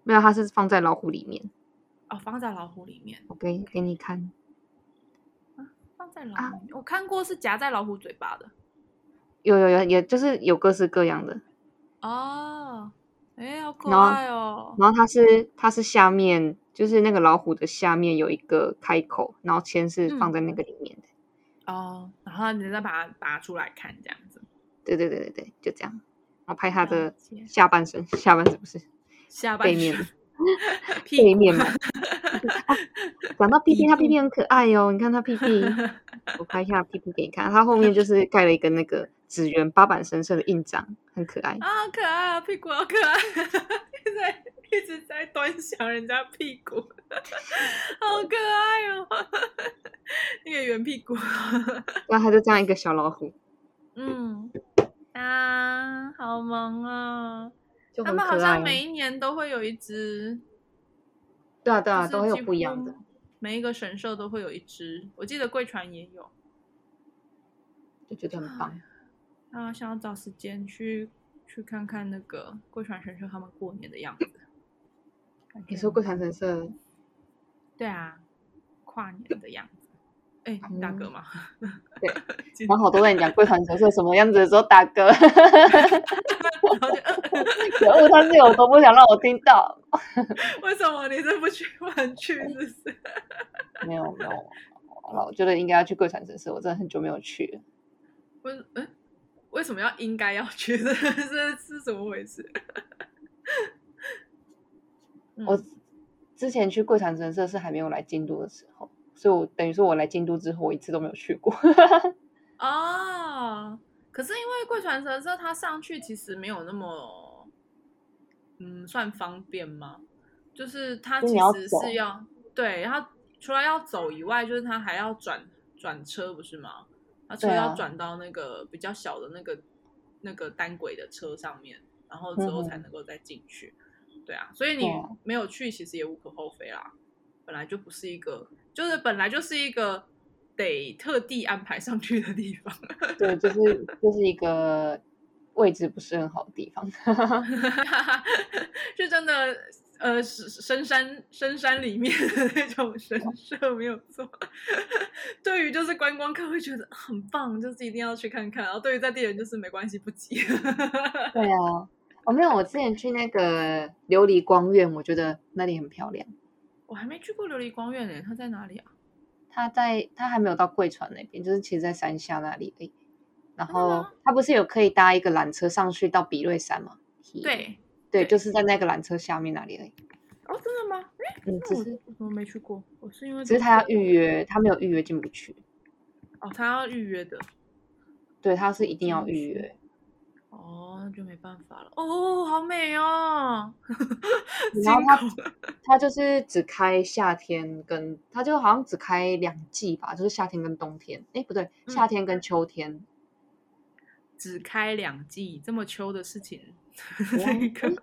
没有，它是放在老虎里面。哦，放在老虎里面。我给给你看。啊，放在老虎里我看过是夹在老虎嘴巴的。有有有，也就是有各式各样的。哦，哎，好可爱哦。然后，然后它是它是下面。就是那个老虎的下面有一个开口，然后签是放在那个里面的。嗯、哦，然后你再把它拔出来看，这样子。对对对对对，就这样。然后拍它的下半身，下半身不是下半身，背面，背面嘛。讲到屁屁，他屁屁 很可爱哦，你看他屁屁，我拍一下屁屁给你看，他后面就是盖了一个那个紫圆八板神社的印章，很可爱。啊，好可爱啊，屁股好可爱，现在。一直在端详人家屁股，好可爱哦！那个圆屁股，然后他就这样一个小老虎，嗯啊，好萌啊！他们好像每一年都会有一只，对啊对啊，都会有不一样的。每一个神社都会有一只，我记得贵船也有，就觉得很棒。啊，想要找时间去去看看那个贵船神社他们过年的样子。你说贵船神社？对啊，跨年的样子。哎，大哥嘛，对，然后好多人讲贵船神社什么样子的时候，大哥，可恶，他是有多不想让我听到？为什么你是不去玩去？是不是？没有没有，我觉得应该要去贵船神社，我真的很久没有去了。为嗯，为什么要应该要去？这是是怎么回事？我之前去贵船神社是还没有来京都的时候。所以我等于说，我来京都之后，我一次都没有去过。哦，可是因为贵船神社它上去其实没有那么，嗯，算方便吗？就是它其实是要，要对，它除了要走以外，就是它还要转转车，不是吗？它车要转到那个比较小的那个、啊、那个单轨的车上面，然后之后才能够再进去。嗯、对啊，所以你没有去，其实也无可厚非啦。本来就不是一个，就是本来就是一个得特地安排上去的地方。对，就是就是一个位置不是很好的地方。就真的，呃，深山深山里面的那种神社没有错。对于就是观光客会觉得很棒，就是一定要去看看。然后对于在地人就是没关系，不急。对啊，哦没有，我之前去那个琉璃光院，我觉得那里很漂亮。我还没去过琉璃光院呢，它在哪里啊？它在，它还没有到贵船那边，就是其实，在山下那里而已。然后它不是有可以搭一个缆车上去到比瑞山吗？对，对，对，就是在那个缆车下面那里而已。哦，真的吗？嗯，只是我怎么没去过？我是因为只是他要预约，他没有预约进不去。哦，他要预约的。对，他是一定要预约。哦，那就没办法了。哦，好美哦！然后他他就是只开夏天跟，他就好像只开两季吧，就是夏天跟冬天。哎，不对，夏天跟秋天。嗯、只开两季，这么秋的事情，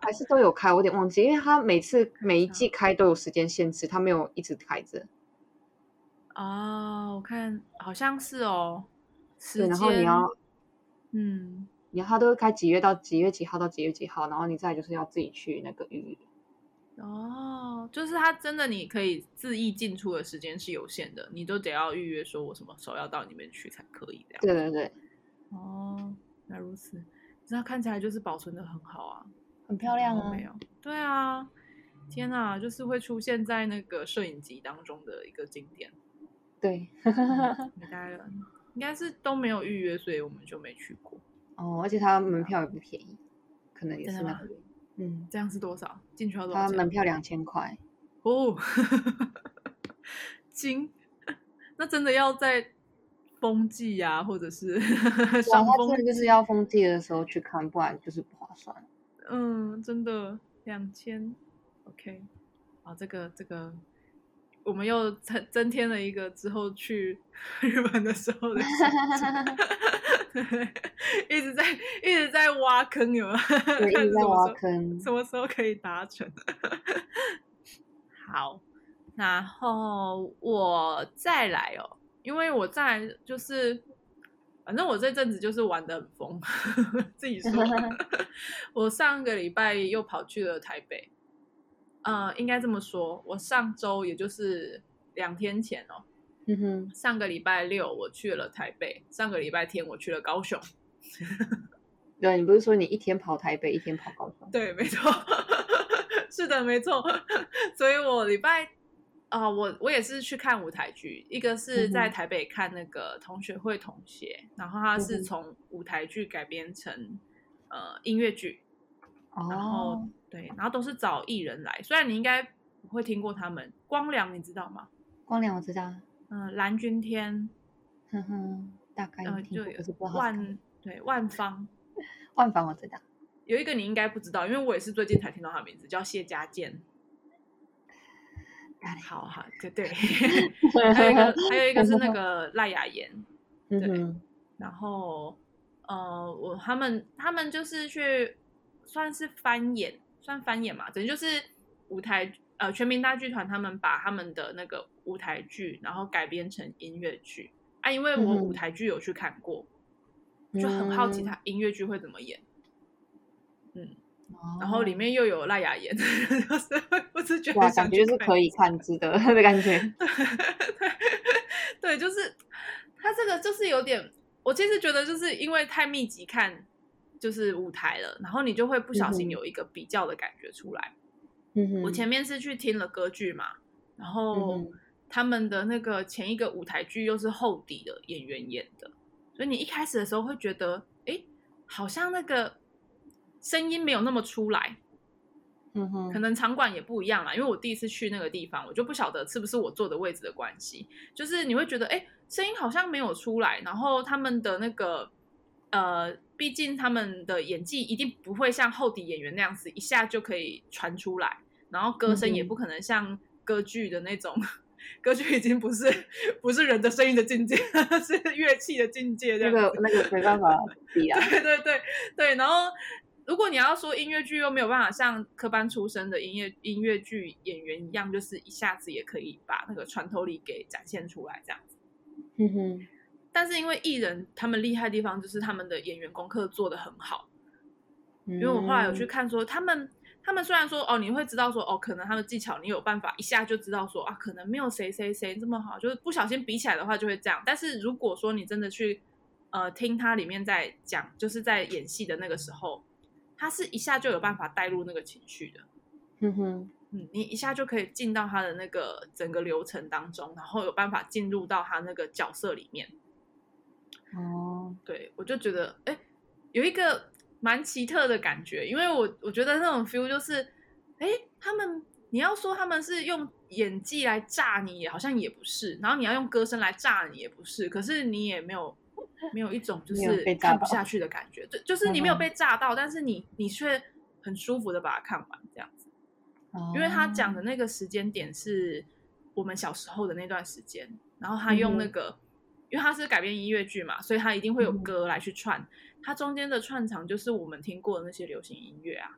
还是都有开，我有点忘记，因为他每次每一季开都有时间限制，他没有一直开着。哦，我看好像是哦。对，然后你要，嗯。然后他都会开几月到几月几号到几月几号，然后你再就是要自己去那个预约。哦，就是他真的你可以自意进出的时间是有限的，你都得要预约，说我什么时候要到里面去才可以这样。对对对。哦，那如此，那看起来就是保存的很好啊，很漂亮啊。没有？对啊，天哪，就是会出现在那个摄影集当中的一个景点。对，应该应该是都没有预约，所以我们就没去过。哦，而且它门票也不便宜，可能也是那个。嗯，这样是多少？进去要多少？它门票两千块。哦，金，那真的要在风季呀、啊，或者是上风，就是要风季的时候去看，不然就是不划算。嗯，真的两千。OK，啊，这个这个。我们又增增添了一个之后去日本的时候的 一直在一直在挖坑，有没有？对，一直在挖坑，什么时候可以达成？好，然后我再来哦，因为我再来就是，反正我这阵子就是玩的很疯，自己说，我上个礼拜又跑去了台北。呃，应该这么说，我上周也就是两天前哦，嗯哼，上个礼拜六我去了台北，上个礼拜天我去了高雄。对，你不是说你一天跑台北，一天跑高雄？对，没错，是的，没错。所以我礼拜啊、呃，我我也是去看舞台剧，一个是在台北看那个同学会同学，然后他是从舞台剧改编成呃音乐剧，然后。对，然后都是找艺人来，虽然你应该不会听过他们。光良你知道吗？光良我知道。嗯、呃，蓝钧天，哼哼，大概有听过，呃、就万对万芳，万芳我知道。有一个你应该不知道，因为我也是最近才听到他的名字，叫谢家健。好好，对对。还有一个，还有一个是那个赖雅妍，对。然后，呃，我他们他们就是去算是翻演。算翻演嘛，等于就是舞台呃全民大剧团他们把他们的那个舞台剧，然后改编成音乐剧啊，因为我舞台剧有去看过，嗯、就很好奇他音乐剧会怎么演。嗯，然后里面又有赖雅妍，就是我只觉得感觉是可以看值得的感觉。对，对，就是他这个就是有点，我其实觉得就是因为太密集看就是舞台了，然后你就会不小心有一个比较的感觉出来。嗯哼，我前面是去听了歌剧嘛，然后他们的那个前一个舞台剧又是厚底的演员演的，所以你一开始的时候会觉得，哎，好像那个。声音没有那么出来，嗯哼，可能场馆也不一样啦。因为我第一次去那个地方，我就不晓得是不是我坐的位置的关系，就是你会觉得，哎，声音好像没有出来。然后他们的那个，呃，毕竟他们的演技一定不会像后底演员那样子一下就可以传出来，然后歌声也不可能像歌剧的那种，嗯、歌剧已经不是不是人的声音的境界，是乐器的境界这样。那个那个没办法比啊。对对对对，然后。如果你要说音乐剧又没有办法像科班出身的音乐音乐剧演员一样，就是一下子也可以把那个穿透力给展现出来这样子。嗯哼。但是因为艺人他们厉害的地方就是他们的演员功课做得很好。因为我后来有去看说他们他们虽然说哦你会知道说哦可能他们技巧你有办法一下就知道说啊可能没有谁谁谁这么好，就是不小心比起来的话就会这样。但是如果说你真的去呃听他里面在讲就是在演戏的那个时候。他是一下就有办法带入那个情绪的，嗯哼，嗯，你一下就可以进到他的那个整个流程当中，然后有办法进入到他那个角色里面。哦，对，我就觉得，哎，有一个蛮奇特的感觉，因为我我觉得那种 feel 就是，哎，他们你要说他们是用演技来炸你，好像也不是，然后你要用歌声来炸你，也不是，可是你也没有。没有一种就是看不下去的感觉，就就是你没有被炸到，嗯、但是你你却很舒服的把它看完这样子，哦、因为他讲的那个时间点是我们小时候的那段时间，然后他用那个，嗯、因为它是改编音乐剧嘛，所以它一定会有歌来去串，他、嗯、中间的串场就是我们听过的那些流行音乐啊，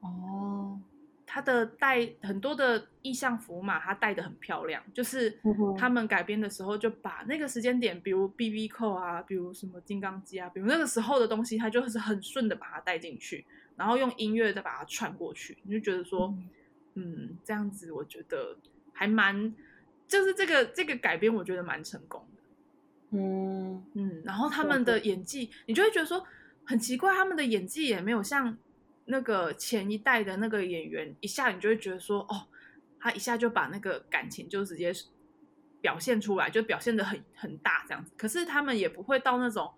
哦。它的带很多的意象符码，它带的很漂亮。就是他们改编的时候，就把那个时间点，比如 BB 扣啊，比如什么金刚机啊，比如那个时候的东西，它就是很顺的把它带进去，然后用音乐再把它串过去。你就觉得说，嗯，这样子我觉得还蛮，就是这个这个改编，我觉得蛮成功的。嗯嗯，然后他们的演技，你就会觉得说很奇怪，他们的演技也没有像。那个前一代的那个演员，一下你就会觉得说，哦，他一下就把那个感情就直接表现出来，就表现的很很大这样子。可是他们也不会到那种，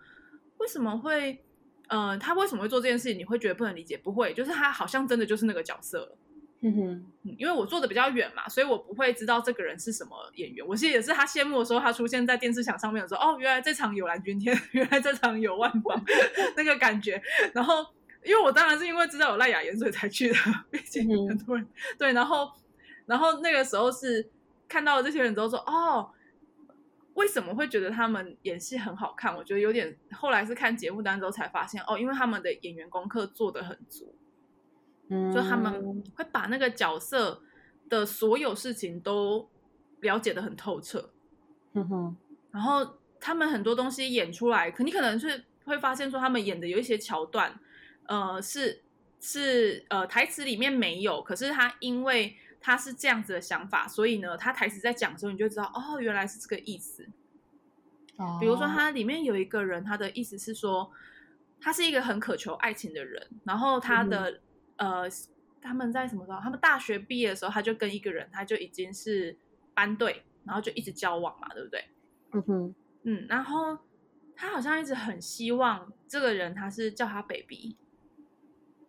为什么会，呃，他为什么会做这件事情？你会觉得不能理解？不会，就是他好像真的就是那个角色了。嗯哼，因为我坐的比较远嘛，所以我不会知道这个人是什么演员。我其实也是他谢幕的时候，他出现在电视墙上面的时候，哦，原来这场有蓝钧天，原来这场有万芳，那个感觉，然后。因为我当然是因为知道有赖雅妍，所以才去的。毕竟很多人、嗯、对，然后，然后那个时候是看到了这些人之后说，哦，为什么会觉得他们演戏很好看？我觉得有点。后来是看节目单之后才发现，哦，因为他们的演员功课做得很足，嗯，就他们会把那个角色的所有事情都了解的很透彻。嗯哼，然后他们很多东西演出来，可你可能是会发现说，他们演的有一些桥段。呃，是是呃，台词里面没有，可是他因为他是这样子的想法，所以呢，他台词在讲的时候，你就知道哦，原来是这个意思。哦，比如说他里面有一个人，他的意思是说，他是一个很渴求爱情的人，然后他的、嗯、呃，他们在什么时候？他们大学毕业的时候，他就跟一个人，他就已经是班队，然后就一直交往嘛，对不对？嗯哼，嗯，然后他好像一直很希望这个人，他是叫他 baby。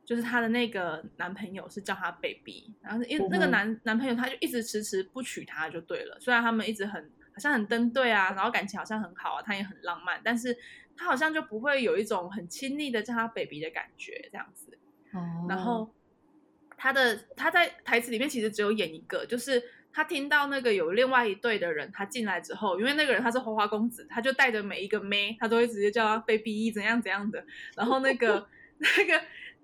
就是他的那个男朋友是叫他 baby，然后因为那个男男朋友他就一直迟迟不娶她就对了。虽然他们一直很好像很登对啊，然后感情好像很好啊，他也很浪漫，但是他好像就不会有一种很亲昵的叫他 baby 的感觉这样子。哦。然后他的他在台词里面其实只有演一个，就是他听到那个有另外一队的人他进来之后，因为那个人他是花花公子，他就带着每一个妹，他都会直接叫他 baby 怎样怎样的。然后那个 那个。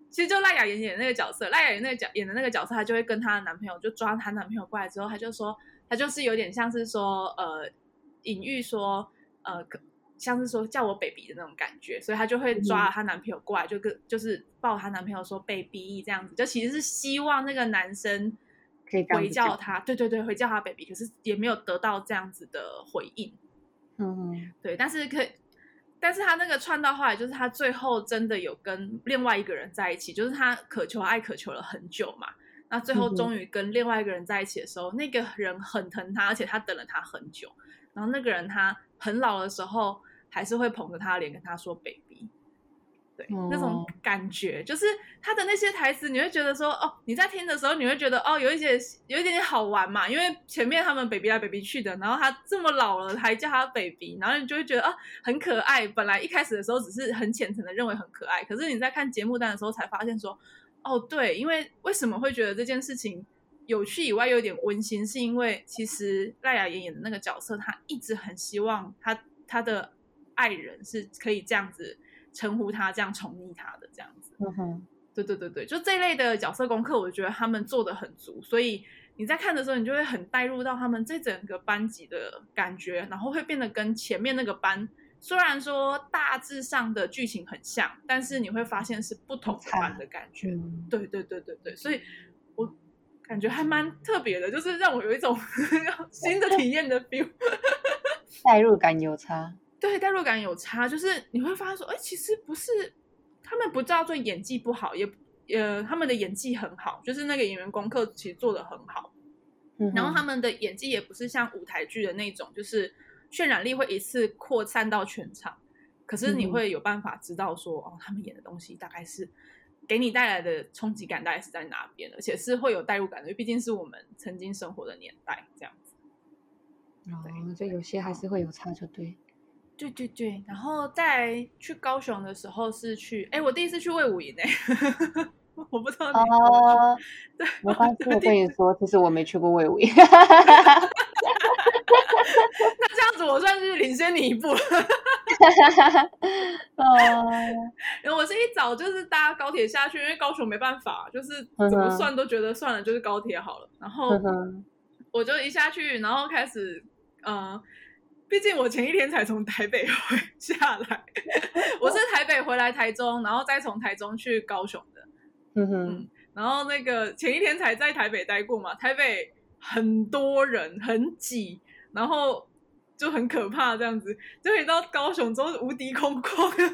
其实就赖雅妍演的那个角色，赖雅妍那个角演的那个角色，她就会跟她的男朋友就抓她男朋友过来之后，她就说，她就是有点像是说，呃，隐喻说，呃，像是说叫我 baby 的那种感觉，所以她就会抓她男朋友过来，就跟就是抱她男朋友说 baby 这样子，就其实是希望那个男生可以回叫她，对对对，回叫她 baby，可是也没有得到这样子的回应，嗯，对，但是可以。但是他那个串到后来，就是他最后真的有跟另外一个人在一起，就是他渴求爱渴求了很久嘛。那最后终于跟另外一个人在一起的时候，嗯、那个人很疼他，而且他等了他很久。然后那个人他很老的时候，还是会捧着他的脸跟他说 “baby”。对，嗯、那种感觉就是他的那些台词，你会觉得说哦，你在听的时候，你会觉得哦，有一些有一点点好玩嘛，因为前面他们 baby 来 baby 去的，然后他这么老了还叫他 baby，然后你就会觉得啊，很可爱。本来一开始的时候只是很浅层的认为很可爱，可是你在看节目单的时候才发现说，哦，对，因为为什么会觉得这件事情有趣以外又有点温馨，是因为其实赖雅妍演的那个角色，她一直很希望她她的爱人是可以这样子。称呼她这样宠溺她的这样子，嗯哼，对对对对，就这一类的角色功课，我觉得他们做的很足，所以你在看的时候，你就会很带入到他们这整个班级的感觉，然后会变得跟前面那个班虽然说大致上的剧情很像，但是你会发现是不同班的感觉，嗯、对对对对对，所以我感觉还蛮特别的，就是让我有一种 新的体验的 feel，代入感有差。对，代入感有差，就是你会发现说，哎，其实不是他们不叫做演技不好，也呃，他们的演技很好，就是那个演员功课其实做的很好。嗯、然后他们的演技也不是像舞台剧的那种，就是渲染力会一次扩散到全场，可是你会有办法知道说，嗯、哦，他们演的东西大概是给你带来的冲击感大概是在哪边，而且是会有代入感的，因为毕竟是我们曾经生活的年代这样子。哦，这有些还是会有差，就对。对对对，然后在去高雄的时候是去，哎，我第一次去魏武营哎，我不知道你。哦，对，没关系，我跟你说，其实我没去过魏武营。那这样子我算是领先你一步了。哦，然后我是一早就是搭高铁下去，因为高雄没办法，就是怎么算都觉得算了，就是高铁好了。然后我就一下去，然后开始嗯。毕竟我前一天才从台北 回下来，我是台北回来台中，然后再从台中去高雄的。嗯哼嗯，然后那个前一天才在台北待过嘛，台北很多人很挤，然后就很可怕这样子。就一到高雄之后无敌空旷，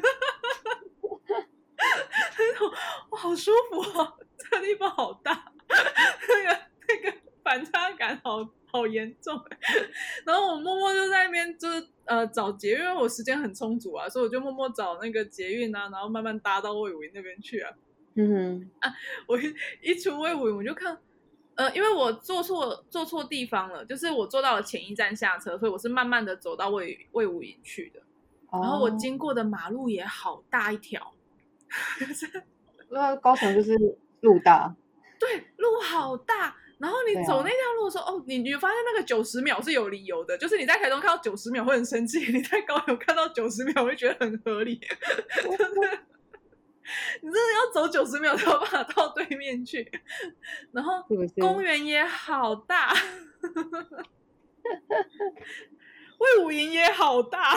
哇，好舒服啊！这个地方好大，那个那个反差感好。好严重，然后我默默就在那边，就是呃找捷运，因为我时间很充足啊，所以我就默默找那个捷运啊，然后慢慢搭到卫武营那边去啊。嗯哼啊，我一一出卫武营，我就看，呃，因为我坐错坐错地方了，就是我坐到了前一站下车，所以我是慢慢的走到魏魏武营去的。然后我经过的马路也好大一条，那高雄就是路大，对，路好大。然后你走那条路的时候，啊、哦，你你发现那个九十秒是有理由的，就是你在台中看到九十秒会很生气，你在高雄看到九十秒会觉得很合理，就 是你真的要走九十秒才有办法到对面去。然后公园也好大，魏武营也好大，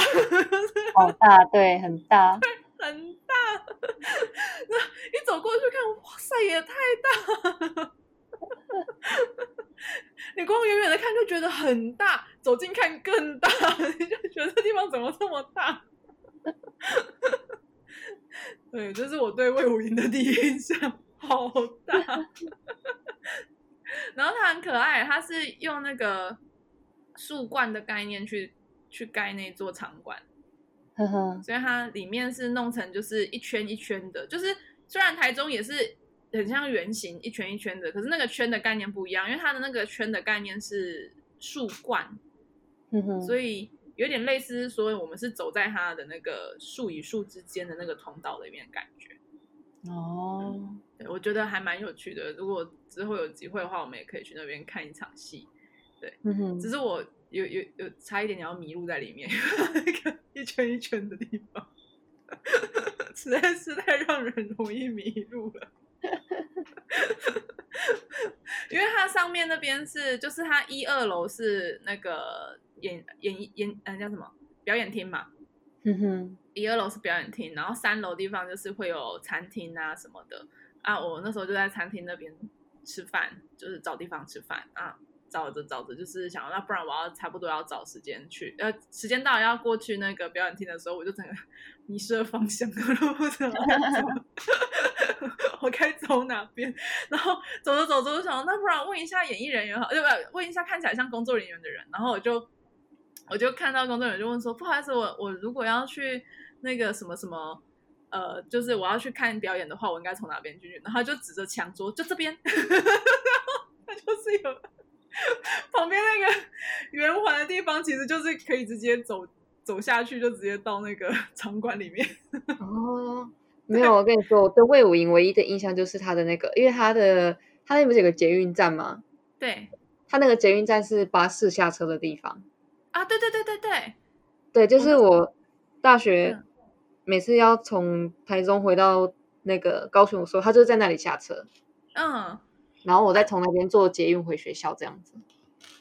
好 大，对，很大，对，很大。那一走过去看，哇塞，也太大。你光远远的看就觉得很大，走近看更大，你就觉得这地方怎么这么大？对，这是我对魏武营的第一印象，好大。然后他很可爱，他是用那个树冠的概念去去盖那座场馆，呵呵，所以它里面是弄成就是一圈一圈的，就是虽然台中也是。很像圆形，一圈一圈的，可是那个圈的概念不一样，因为它的那个圈的概念是树冠，嗯哼，所以有点类似说我们是走在它的那个树与树之间的那个通道里面的感觉。哦、我觉得还蛮有趣的。如果之后有机会的话，我们也可以去那边看一场戏。对，嗯哼，只是我有有有差一点点要迷路在里面，那个一圈一圈的地方。实在是太让人容易迷路了。因为它上面那边是，就是它一二楼是那个演演演嗯叫什么表演厅嘛，嗯哼，一二楼是表演厅，然后三楼地方就是会有餐厅啊什么的啊。我那时候就在餐厅那边吃饭，就是找地方吃饭啊。找着找着，就是想，那不然我要差不多要找时间去，呃，时间到了要过去那个表演厅的时候，我就整个迷失了方向，我都不知道我该走哪边。然后走着走着，我想，那不然问一下演艺人员好，对不？问一下看起来像工作人员的人。然后我就我就看到工作人员就问说，不好意思，我我如果要去那个什么什么，呃，就是我要去看表演的话，我应该从哪边进去？然后他就指着墙说，就这边。他就是有。旁边那个圆环的地方，其实就是可以直接走走下去，就直接到那个 场馆里面。哦，没有，我跟你说，我对魏武营唯一的印象就是他的那个，因为他的他那不是有个捷运站吗？对，他那个捷运站是巴士下车的地方。啊，对对对对对，对，就是我大学每次要从台中回到那个高雄的时候，他就在那里下车。嗯。然后我再从那边坐捷运回学校，这样子。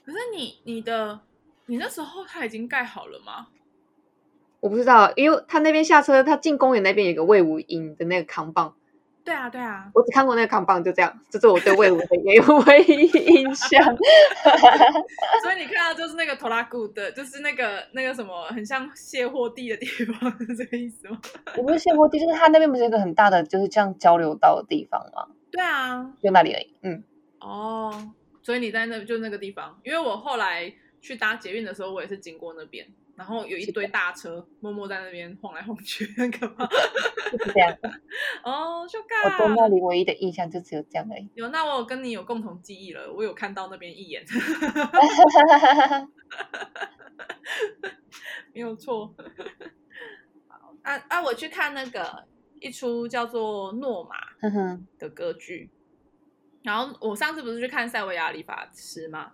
可是你你的你那时候他已经盖好了吗？我不知道，因为他那边下车，他进公园那边有个魏武营的那个扛棒。对啊，对啊，我只看过那个扛棒，就这样，这是我对魏武的也有唯一印象。所以你看到就是那个拖拉古的，就是那个那个什么，很像卸货地的地方，是这个意思吗？我不是卸货地，就是他那边不是一个很大的，就是这样交流道的地方吗？对啊，就那里而已。嗯，哦，所以你在那就那个地方，因为我后来去搭捷运的时候，我也是经过那边，然后有一堆大车默默在那边晃来晃去，很可怕。就是这样。哦，就干。我对那里唯一的印象就只有这样而已。有，那我有跟你有共同记忆了，我有看到那边一眼。没有错。啊啊！我去看那个。一出叫做《诺玛》的歌剧，然后我上次不是去看塞维亚理发师吗？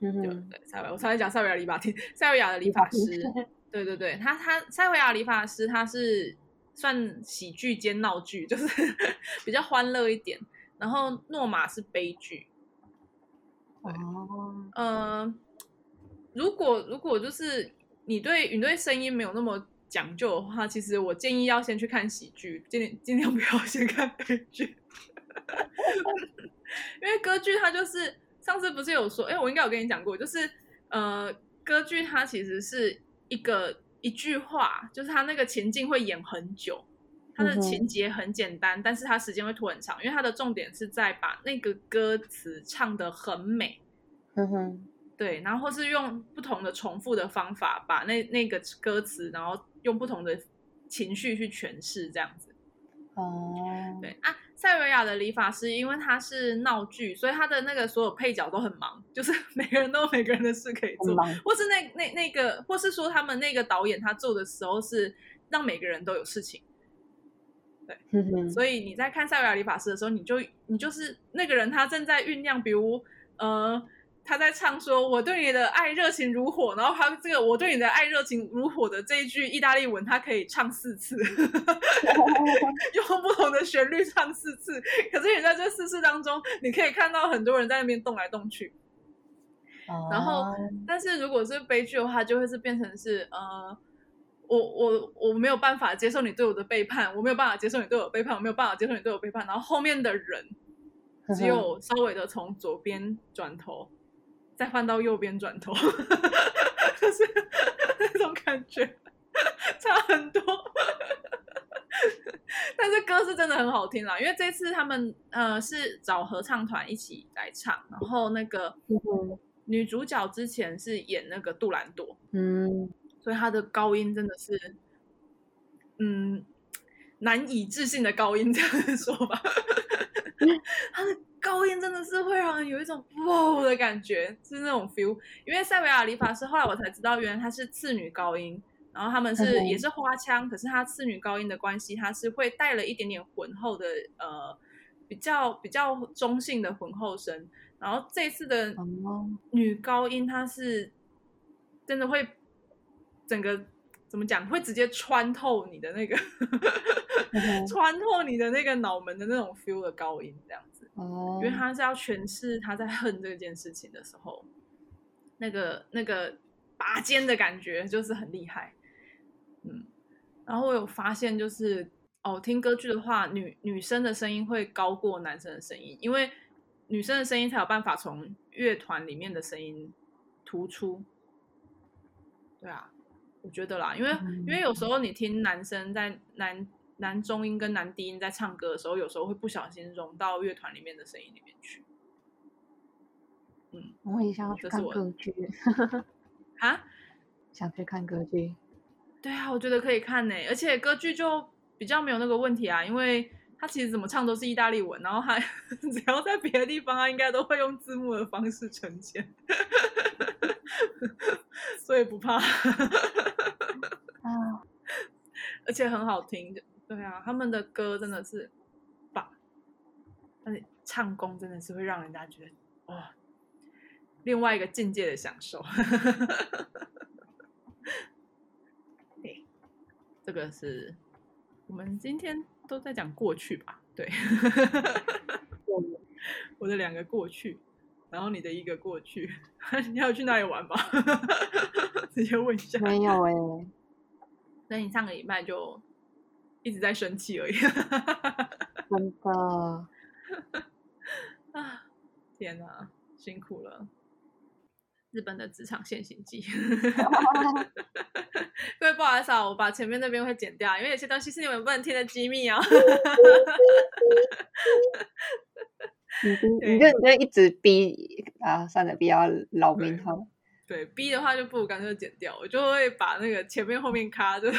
嗯哼，对，塞维，我才讲塞维亚理发厅，塞维亚的理发师，对对对，他他塞维亚理发师他是算喜剧兼闹剧，就是 比较欢乐一点，然后《诺玛》是悲剧。哦，嗯、呃，如果如果就是你对你对声音没有那么。讲究的话，其实我建议要先去看喜剧，尽尽量不要先看悲剧，因为歌剧它就是上次不是有说，哎，我应该有跟你讲过，就是呃，歌剧它其实是一个一句话，就是它那个情境会演很久，它的情节很简单，嗯、但是它时间会拖很长，因为它的重点是在把那个歌词唱得很美。嗯哼。对，然后或是用不同的重复的方法，把那那个歌词，然后用不同的情绪去诠释，这样子。哦，对啊，塞维亚的理发师，因为他是闹剧，所以他的那个所有配角都很忙，就是 每个人都有每个人的事可以做，或是那那那个，或是说他们那个导演他做的时候是让每个人都有事情。对，嗯、所以你在看塞维亚理发师的时候，你就你就是那个人，他正在酝酿，比如呃。他在唱说：“我对你的爱热情如火。”然后他这个“我对你的爱热情如火”的这一句意大利文，他可以唱四次，用不同的旋律唱四次。可是你在这四次当中，你可以看到很多人在那边动来动去。然后，但是如果是悲剧的话，就会是变成是呃，我我我没有办法接受你对我的背叛，我没有办法接受你对我的背叛，我没有办法接受你对我背叛。然后后面的人只有稍微的从左边转头。再换到右边转头，就是那种感觉差很多。但是歌是真的很好听啦，因为这次他们呃是找合唱团一起来唱，然后那个女主角之前是演那个杜兰朵，嗯，所以她的高音真的是嗯难以置信的高音，这样说吧，她的。高音真的是会让人有一种哇的感觉，是那种 feel。因为塞维亚理发师，后来我才知道，原来他是次女高音，然后他们是也是花腔，可是他次女高音的关系，他是会带了一点点浑厚的呃比较比较中性的浑厚声。然后这次的女高音，她是真的会整个。怎么讲，会直接穿透你的那个，穿透你的那个脑门的那种 feel 的高音，这样子。哦，因为他是要诠释他在恨这件事情的时候，那个那个拔尖的感觉就是很厉害。嗯，然后我有发现，就是哦，听歌剧的话，女女生的声音会高过男生的声音，因为女生的声音才有办法从乐团里面的声音突出。对啊。我觉得啦，因为因为有时候你听男生在男男中音跟男低音在唱歌的时候，有时候会不小心融到乐团里面的声音里面去。嗯，我也想要去看歌剧。啊？想去看歌剧？对啊，我觉得可以看呢，而且歌剧就比较没有那个问题啊，因为他其实怎么唱都是意大利文，然后他 只要在别的地方，他应该都会用字幕的方式呈现。所以不怕，啊而且很好听，对啊，他们的歌真的是棒，但是唱功真的是会让人家觉得哇、哦，另外一个境界的享受。对，这个是我们今天都在讲过去吧？对，我的两个过去。然后你的一个过去，你要去哪里玩吧？直接问一下。没有哎、欸，那你上个礼拜就一直在生气而已。真的啊！天哪，辛苦了！日本的职场现行记。各位不好意思啊，我把前面那边会剪掉，因为有些东西是你们不能听的机密啊。你 你就你就一直逼啊，算了，比较老名号。对，逼的话就不如干脆剪掉，我就会把那个前面后面卡着。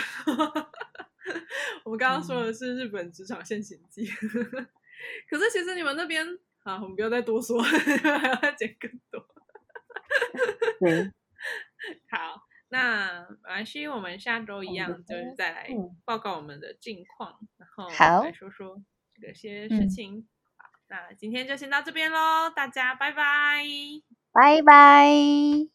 我们刚刚说的是日本职场现行记，嗯、可是其实你们那边啊，我们不要再多说，还要再剪更多。嗯，好，那没关系，我们下周一样就是再来报告我们的近况，嗯、然后来说说这些事情。嗯那今天就先到这边喽，大家拜拜，拜拜。